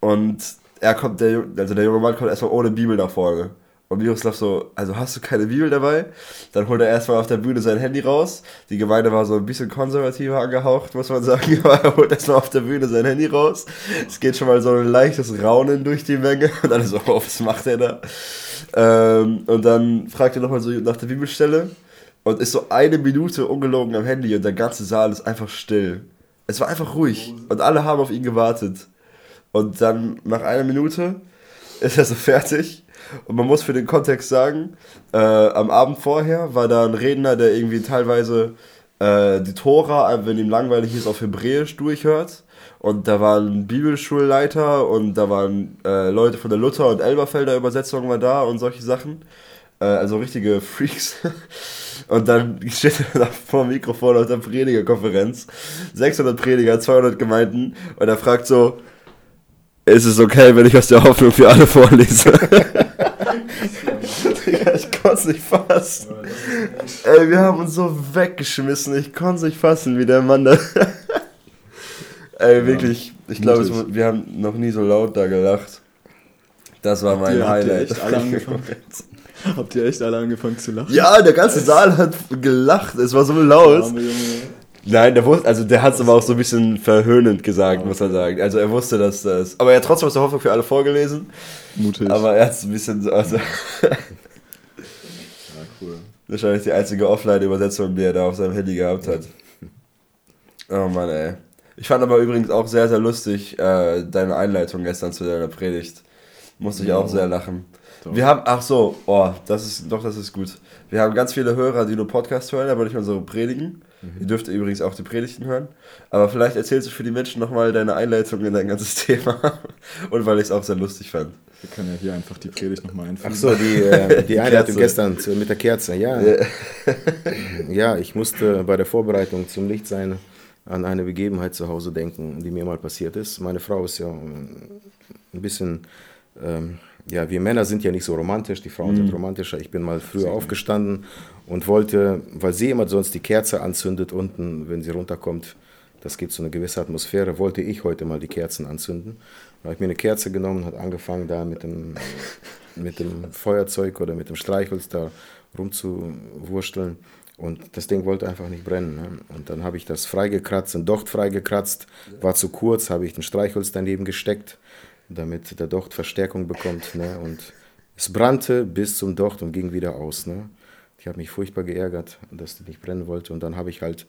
[SPEAKER 1] und er kommt, der, also der junge Mann kommt erstmal ohne Bibel nach vorne. Und Miroslav so, also hast du keine Bibel dabei? Dann holt er erstmal auf der Bühne sein Handy raus. Die Gemeinde war so ein bisschen konservativer angehaucht, muss man sagen. Aber er holt erstmal auf der Bühne sein Handy raus. Es geht schon mal so ein leichtes Raunen durch die Menge. Und dann so, oh, was macht er da? Ähm, und dann fragt er nochmal so nach der Bibelstelle. Und ist so eine Minute ungelogen am Handy und der ganze Saal ist einfach still. Es war einfach ruhig. Und alle haben auf ihn gewartet. Und dann nach einer Minute ist er so fertig. Und man muss für den Kontext sagen, äh, am Abend vorher war da ein Redner, der irgendwie teilweise äh, die Tora, wenn ihm langweilig ist, auf Hebräisch durchhört. Und da waren Bibelschulleiter und da waren äh, Leute von der Luther- und Elberfelder Übersetzung war da und solche Sachen. Äh, also richtige Freaks. Und dann steht er da vor dem Mikrofon auf der Predigerkonferenz. 600 Prediger, 200 Gemeinden. Und er fragt so, ist es okay, wenn ich aus der Hoffnung für alle vorlese? ich konnte es nicht fassen. Ey, wir haben uns so weggeschmissen. Ich konnte es nicht fassen, wie der Mann da. Ey, ja, wirklich. Ich glaube, wir haben noch nie so laut da gelacht. Das war mein
[SPEAKER 2] habt
[SPEAKER 1] Highlight.
[SPEAKER 2] Ihr alle angefangen, habt ihr echt alle angefangen zu lachen?
[SPEAKER 1] Ja, der ganze Saal hat gelacht. Es war so laut. Nein, der wusste, also der hat es aber auch so ein bisschen verhöhnend gesagt, ja. muss er sagen. Also er wusste, dass das. Aber er hat trotzdem aus der Hoffnung für alle vorgelesen. Mutig. Aber er hat es ein bisschen so. Also ja, cool. Wahrscheinlich die einzige Offline-Übersetzung, die er da auf seinem Handy gehabt hat. Oh Mann, ey. Ich fand aber übrigens auch sehr, sehr lustig äh, deine Einleitung gestern zu deiner Predigt. Musste ich auch sehr lachen. Doch. Wir haben, ach so, oh, das ist, doch, das ist gut. Wir haben ganz viele Hörer, die nur Podcast hören, aber nicht unsere Predigen. Mhm. Ihr dürft übrigens auch die Predigten hören. Aber vielleicht erzählst du für die Menschen nochmal deine Einleitung in dein ganzes Thema. Und weil ich es auch sehr lustig fand.
[SPEAKER 2] Wir können ja hier einfach die Predigt nochmal einfügen.
[SPEAKER 3] Ach so, die, äh, die Einleitung gestern zu, mit der Kerze, ja. Ja. ja, ich musste bei der Vorbereitung zum Lichtsein an eine Begebenheit zu Hause denken, die mir mal passiert ist. Meine Frau ist ja ein bisschen ähm, ja, wir Männer sind ja nicht so romantisch, die Frauen mhm. sind romantischer. Ich bin mal früher aufgestanden und wollte, weil sie immer sonst die Kerze anzündet unten, wenn sie runterkommt, das gibt so eine gewisse Atmosphäre, wollte ich heute mal die Kerzen anzünden. Da habe ich mir eine Kerze genommen und angefangen da mit dem, mit dem Feuerzeug oder mit dem Streichholz da rumzuwursteln. Und das Ding wollte einfach nicht brennen. Ne? Und dann habe ich das freigekratzt, ein Docht freigekratzt, war zu kurz, habe ich den Streichholz daneben gesteckt damit der Docht Verstärkung bekommt. Ne? Und es brannte bis zum Docht und ging wieder aus. Ne? Ich habe mich furchtbar geärgert, dass die nicht brennen wollte. Und dann habe ich halt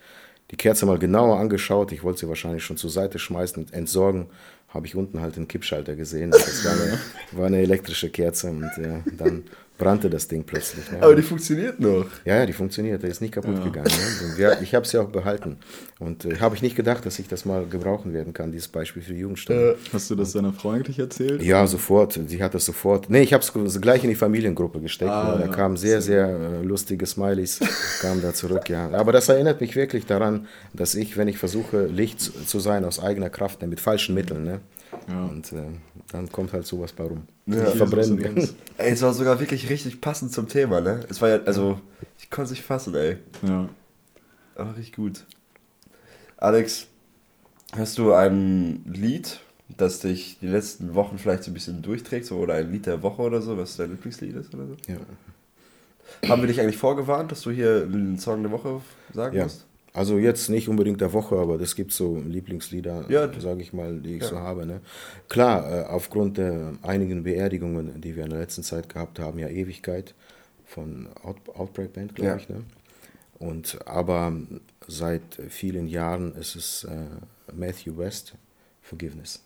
[SPEAKER 3] die Kerze mal genauer angeschaut. Ich wollte sie wahrscheinlich schon zur Seite schmeißen und entsorgen. Habe ich unten halt den Kippschalter gesehen. Das war eine, war eine elektrische Kerze. Und ja, dann brannte das Ding plötzlich.
[SPEAKER 1] Ne? Aber die funktioniert noch.
[SPEAKER 3] Ja, ja, die funktioniert. Der ist nicht kaputt ja. gegangen. Ne? Ich habe sie auch behalten. Und äh, habe ich nicht gedacht, dass ich das mal gebrauchen werden kann, dieses Beispiel für die Jugendstunde.
[SPEAKER 2] Äh, hast du das deiner Frau eigentlich erzählt?
[SPEAKER 3] Ja, sofort. Sie hat das sofort. Nee, ich habe es gleich in die Familiengruppe gesteckt. Ah, ne? Da ja, kamen sehr, sehr äh, lustige Smileys, kamen da zurück, ja. Aber das erinnert mich wirklich daran, dass ich, wenn ich versuche, Licht zu sein aus eigener Kraft, ne, mit falschen Mitteln, ne? Ja. Und äh, dann kommt halt sowas bei rum. Ja, verbrennen.
[SPEAKER 1] Ey, es war sogar wirklich richtig passend zum Thema, ne? Es war ja, also, ich konnte es nicht fassen, ey. Ja. Aber richtig gut. Alex, hast du ein Lied, das dich die letzten Wochen vielleicht so ein bisschen durchträgt, so, oder ein Lied der Woche oder so, was dein Lieblingslied ist oder so? Ja. Haben wir dich eigentlich vorgewarnt, dass du hier einen Song der Woche sagen ja. musst?
[SPEAKER 3] Also jetzt nicht unbedingt der Woche, aber das gibt so Lieblingslieder, ja. sage ich mal, die ich ja. so habe. Ne? Klar, äh, aufgrund der einigen Beerdigungen, die wir in der letzten Zeit gehabt haben, ja Ewigkeit von Out Outbreak Band, glaube ja. ich. Ne? Und aber seit vielen Jahren ist es äh, Matthew West, Forgiveness.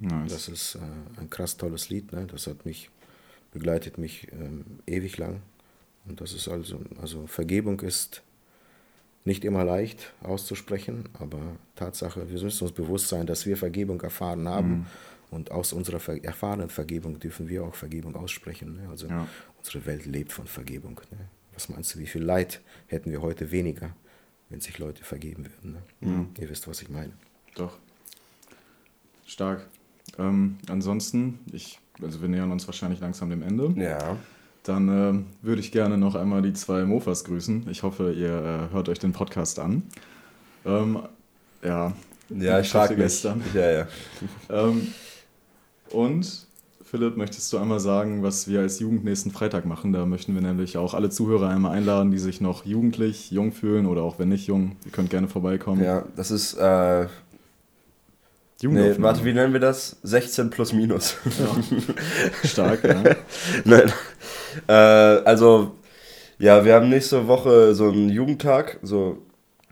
[SPEAKER 3] Nice. Das ist äh, ein krass tolles Lied. Ne? Das hat mich begleitet mich ähm, ewig lang. Und das ist also, also Vergebung ist nicht immer leicht auszusprechen, aber Tatsache, wir müssen uns bewusst sein, dass wir Vergebung erfahren haben. Mhm. Und aus unserer erfahrenen Vergebung dürfen wir auch Vergebung aussprechen. Ne? Also ja. unsere Welt lebt von Vergebung. Ne? Was meinst du, wie viel Leid hätten wir heute weniger, wenn sich Leute vergeben würden? Ne? Mhm. Ihr wisst, was ich meine.
[SPEAKER 2] Doch. Stark. Ähm, ansonsten, ich, also wir nähern uns wahrscheinlich langsam dem Ende. Ja. Dann äh, würde ich gerne noch einmal die zwei Mofas grüßen. Ich hoffe, ihr äh, hört euch den Podcast an. Ähm, ja. Ja, ich frage gestern. Ja, ja. ähm, und Philipp, möchtest du einmal sagen, was wir als Jugend nächsten Freitag machen? Da möchten wir nämlich auch alle Zuhörer einmal einladen, die sich noch jugendlich, jung fühlen oder auch wenn nicht jung. Ihr könnt gerne vorbeikommen.
[SPEAKER 1] Ja, das ist äh, Nee, warte, wie nennen wir das? 16 plus minus. Ja. Stark, ja. Nein. Äh, also, ja, wir haben nächste Woche so einen Jugendtag, so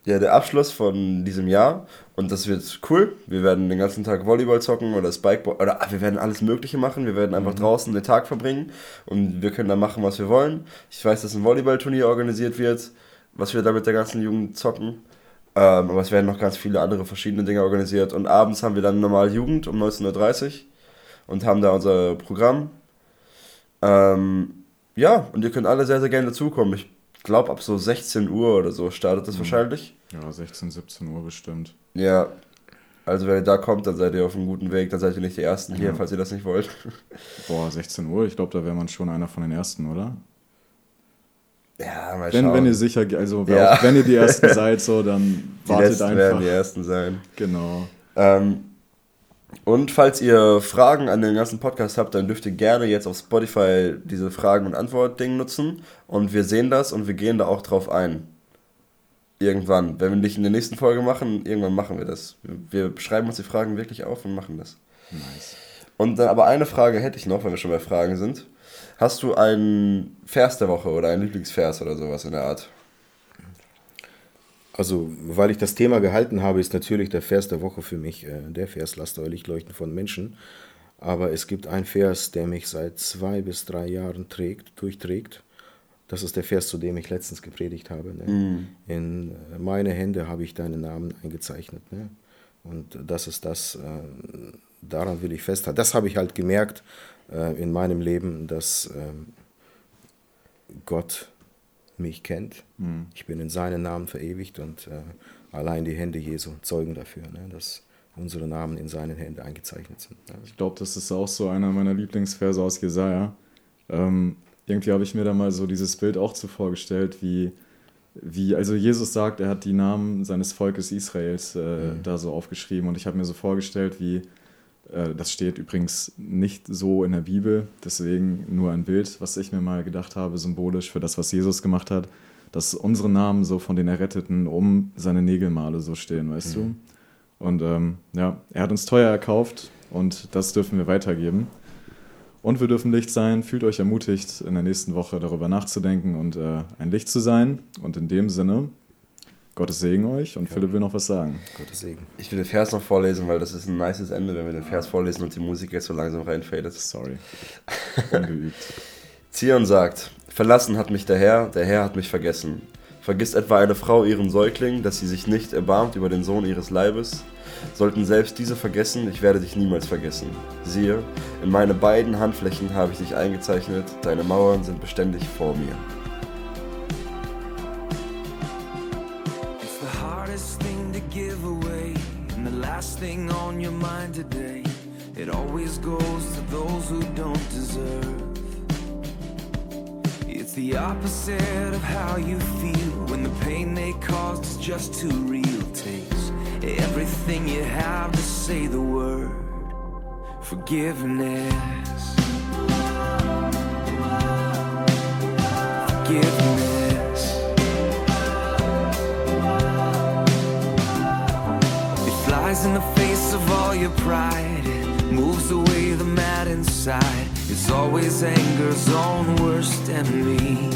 [SPEAKER 1] ja, der Abschluss von diesem Jahr. Und das wird cool. Wir werden den ganzen Tag Volleyball zocken oder Spikeball. Oder wir werden alles Mögliche machen. Wir werden einfach mhm. draußen den Tag verbringen. Und wir können da machen, was wir wollen. Ich weiß, dass ein Volleyballturnier organisiert wird, was wir da mit der ganzen Jugend zocken. Ähm, aber es werden noch ganz viele andere verschiedene Dinge organisiert. Und abends haben wir dann normal Jugend um 19.30 Uhr und haben da unser Programm. Ähm, ja, und ihr könnt alle sehr, sehr gerne dazukommen. Ich glaube, ab so 16 Uhr oder so startet das mhm. wahrscheinlich.
[SPEAKER 2] Ja, 16, 17 Uhr bestimmt.
[SPEAKER 1] Ja. Also wenn ihr da kommt, dann seid ihr auf einem guten Weg, dann seid ihr nicht die Ersten hier, falls ihr das nicht wollt.
[SPEAKER 2] Boah, 16 Uhr, ich glaube, da wäre man schon einer von den Ersten, oder?
[SPEAKER 1] Ja, mal
[SPEAKER 2] Wenn,
[SPEAKER 1] schauen.
[SPEAKER 2] wenn ihr sicher, also
[SPEAKER 1] Ja.
[SPEAKER 2] auch wenn ihr die Ersten seid, so, dann
[SPEAKER 1] die
[SPEAKER 2] wartet
[SPEAKER 1] Letzten
[SPEAKER 2] einfach.
[SPEAKER 1] werden die Ersten sein.
[SPEAKER 2] Genau.
[SPEAKER 1] Ähm, und falls ihr Fragen an den ganzen Podcast habt, dann dürft ihr gerne jetzt auf Spotify diese Fragen- und Antwort-Ding nutzen. Und wir sehen das und wir gehen da auch drauf ein. Irgendwann. Wenn wir nicht in der nächsten Folge machen, irgendwann machen wir das. Wir wir schreiben uns die Fragen wirklich auf und machen das.
[SPEAKER 2] Nice.
[SPEAKER 1] Und dann aber eine Frage hätte ich noch, wenn wir schon bei Fragen sind. Hast du einen Vers der Woche oder einen Lieblingsvers oder sowas in der Art?
[SPEAKER 3] Also, weil ich das Thema gehalten habe, ist natürlich der Vers der Woche für mich äh, der Vers, lasst euer Licht leuchten von Menschen. Aber es gibt einen Vers, der mich seit zwei bis drei Jahren trägt, durchträgt. Das ist der Vers, zu dem ich letztens gepredigt habe. Ne? In äh, meine Hände habe ich deinen Namen eingezeichnet. Ne? Und das ist das, äh, daran will ich festhalten. Das habe ich halt gemerkt äh, in meinem Leben, dass ähm, Gott mich kennt. Ich bin in seinen Namen verewigt und äh, allein die Hände Jesu zeugen dafür, ne, dass unsere Namen in seinen Händen eingezeichnet sind. Ne.
[SPEAKER 2] Ich glaube, das ist auch so einer meiner Lieblingsverse aus Jesaja. Ähm, irgendwie habe ich mir da mal so dieses Bild auch so vorgestellt, wie, wie, also Jesus sagt, er hat die Namen seines Volkes Israels äh, da so aufgeschrieben und ich habe mir so vorgestellt, wie, das steht übrigens nicht so in der Bibel, deswegen nur ein Bild, was ich mir mal gedacht habe, symbolisch für das, was Jesus gemacht hat, dass unsere Namen so von den Erretteten um seine Nägelmale so stehen, weißt du? Und ähm, ja, er hat uns teuer erkauft und das dürfen wir weitergeben. Und wir dürfen Licht sein. Fühlt euch ermutigt, in der nächsten Woche darüber nachzudenken und äh, ein Licht zu sein. Und in dem Sinne, Gottes Segen euch und Philipp will noch was sagen.
[SPEAKER 3] Gottes Segen.
[SPEAKER 1] Ich will den Vers noch vorlesen, weil das ist ein nices Ende, wenn wir den Vers vorlesen und die Musik jetzt so langsam reinfadet.
[SPEAKER 2] Sorry. Ungeübt.
[SPEAKER 1] Zion sagt, verlassen hat mich der Herr, der Herr hat mich vergessen. Vergisst etwa eine Frau ihren Säugling, dass sie sich nicht erbarmt über den Sohn ihres Leibes? Sollten selbst diese vergessen, ich werde dich niemals vergessen. Siehe, in meine beiden Handflächen habe ich dich eingezeichnet, deine Mauern sind beständig vor mir.
[SPEAKER 4] On your mind today. It always goes to those who don't deserve. It's the opposite of how you feel when the pain they caused is just too real. Takes everything you have to say the word. Forgiveness. In the face of all your pride. It moves away the mad inside. It's always anger's own worst enemy.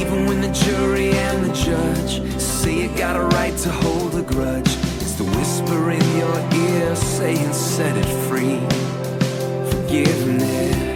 [SPEAKER 4] Even when the jury and the judge say you got a right to hold a grudge, it's the whisper in your ear saying, set it free. Forgiveness.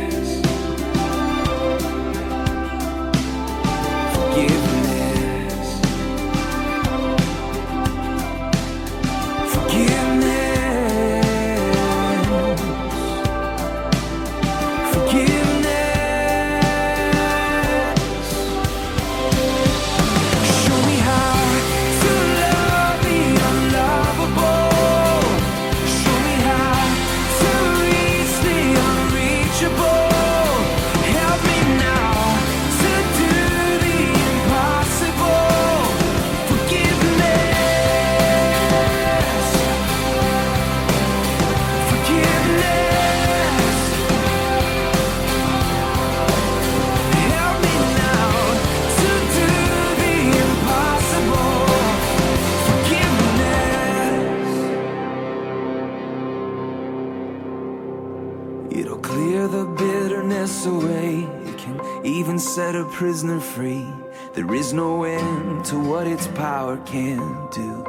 [SPEAKER 4] Prisoner free. There is no end to what its power can do.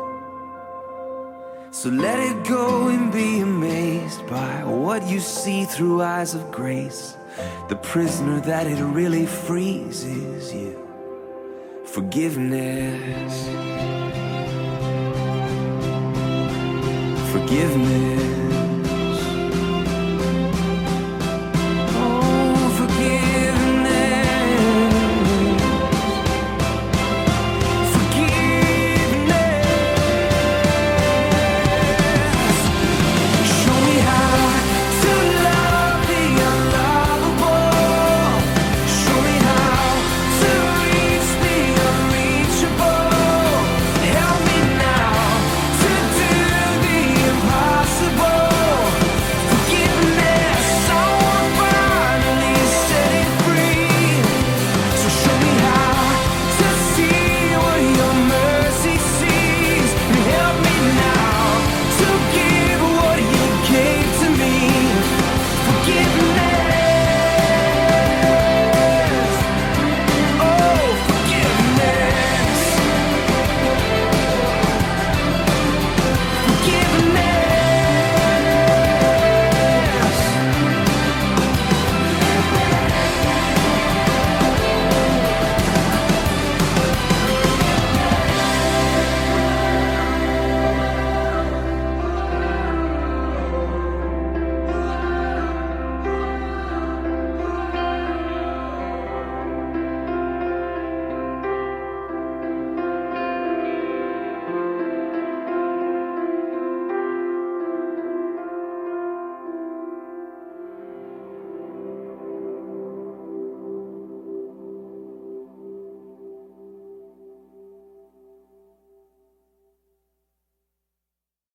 [SPEAKER 4] So let it go and be amazed by what you see through eyes of grace. The prisoner that it really frees is you. Forgiveness. Forgiveness.